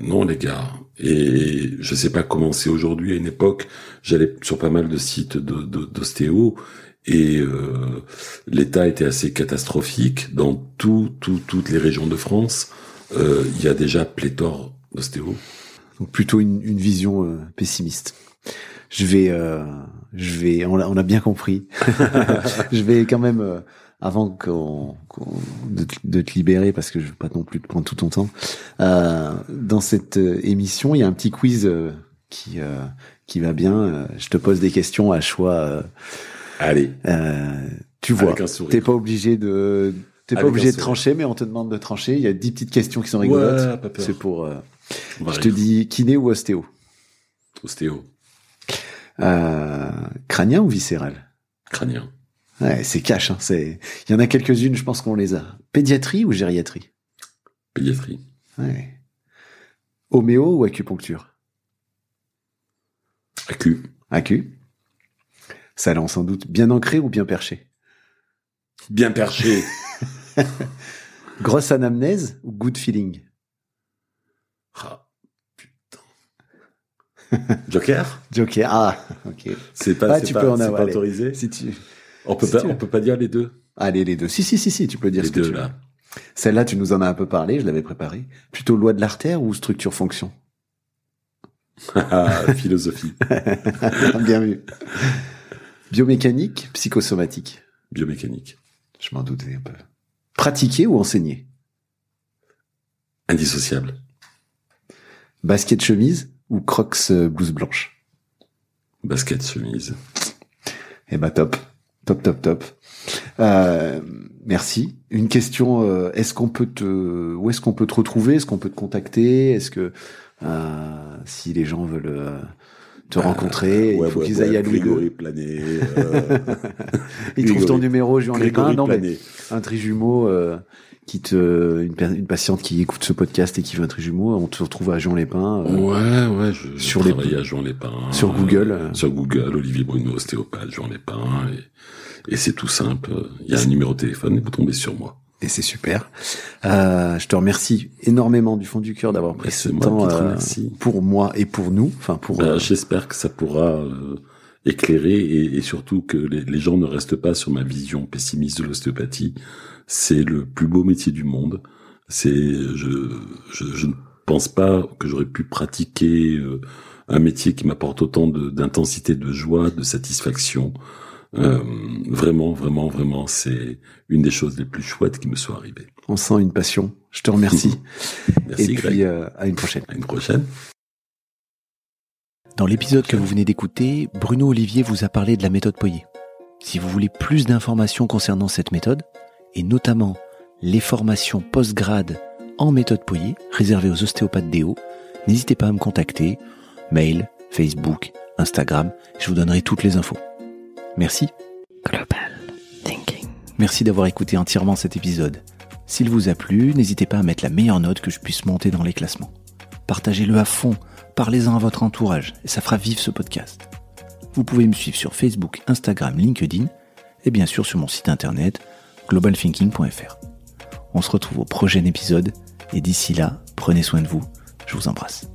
non les gars. Et je sais pas comment c'est aujourd'hui. À une époque, j'allais sur pas mal de sites de- de- d'ostéo et euh, l'état était assez catastrophique dans tout, tout, toutes les régions de France. euh, Il y a déjà pléthore d'ostéo. Donc plutôt une, une vision euh, pessimiste. Je vais, euh, je vais, on a, on a bien compris. je vais quand même, euh, avant qu'on, qu'on- de, te- de te libérer, parce que je veux pas non plus te prendre tout ton temps. euh, dans cette euh, émission, il y a un petit quiz euh, qui euh, qui va bien. Je te pose des questions à choix. Allez, euh, tu vois, t'es pas obligé de, t'es pas obligé de trancher, mais on te demande de trancher. Il y a dix petites questions qui sont rigolotes. Ouais. C'est pour. euh, je te dis kiné ou ostéo? Ostéo, Euh, crânien ou viscéral? Crânien, Ouais, c'est cash. Hein, c'est. Il y en a quelques-unes, je pense qu'on les a. Pédiatrie ou gériatrie? Pédiatrie, Ouais. Homéo ou acupuncture? Acu, Acu. Salon sans doute. Bien ancré ou bien perché? Bien perché, Grosse anamnèse ou good feeling? Ah. Joker? Joker. Ah, ok. C'est pas, Ah, tu pas, peux en avoir, pas allez. autorisé? Si tu. On peut si pas, tu on peut pas dire les deux? Allez, les deux. Si, si, si, si, tu peux dire Les ce que deux tu veux. là. Celle-là, tu nous en as un peu parlé, je l'avais préparée. Plutôt loi de l'artère ou structure-fonction Ah, Philosophie, Bien vu. Biomécanique, psychosomatique? biomécanique, Je m'en doutais un peu. Pratiquer ou enseigner? Indissociable, Basket chemise? Ou crocs euh, blouse blanche basket chemise. Eh ben top, top, top, top. Euh, merci. Une question euh, est-ce qu'on peut te, où est-ce qu'on peut te retrouver? Est-ce qu'on peut te contacter? Est-ce que euh, si les gens veulent euh, te rencontrer, il faut qu'ils aillent à Louis II. Plané. euh, Ils trouvent ton numéro, Juan Lépin. Non, mais un trijumeau euh, qui te, une, patiente qui écoute ce podcast et qui veut un trijumeau, on te retrouve à Jean Lépin. euh, Ouais, ouais, je, je sur les- à Jean Lépin. sur Google, euh. Sur Google, Olivier Bruno, ostéopathe, Jean Lépin. Et, et c'est tout simple. Il y a un numéro de téléphone et vous tombez sur moi. Et c'est super. Euh, je te remercie énormément du fond du cœur d'avoir pris ce temps euh, pour moi et pour nous. Enfin pour. Ben, euh, J'espère que ça pourra euh, éclairer et, et surtout que les, les gens ne restent pas sur ma vision pessimiste de l'ostéopathie. C'est le plus beau métier du monde. C'est je, je, je ne pense pas que j'aurais pu pratiquer euh, un métier qui m'apporte autant d'intensité, de, joie, de satisfaction. Euh, vraiment, vraiment, vraiment, c'est une des choses les plus chouettes qui me soit arrivées. On sent une passion. Je te remercie. Merci, Et puis euh, à une prochaine. À une prochaine. Dans l'épisode que vous venez d'écouter, Bruno Olivier vous a parlé de la méthode Poyer. Si vous voulez plus d'informations concernant cette méthode, et notamment les formations post-grade en méthode Poyer réservées aux ostéopathes déo, n'hésitez pas à me contacter, mail, Facebook, Instagram, je vous donnerai toutes les infos. Merci. Global Thinking. Merci d'avoir écouté entièrement cet épisode. S'il vous a plu, n'hésitez pas à mettre la meilleure note que je puisse monter dans les classements. Partagez-le à fond, parlez-en à votre entourage, et ça fera vivre ce podcast. Vous pouvez me suivre sur Facebook, Instagram, LinkedIn, et bien sûr sur mon site internet globalthinking.fr. On se retrouve au prochain épisode, et d'ici là, prenez soin de vous, je vous embrasse.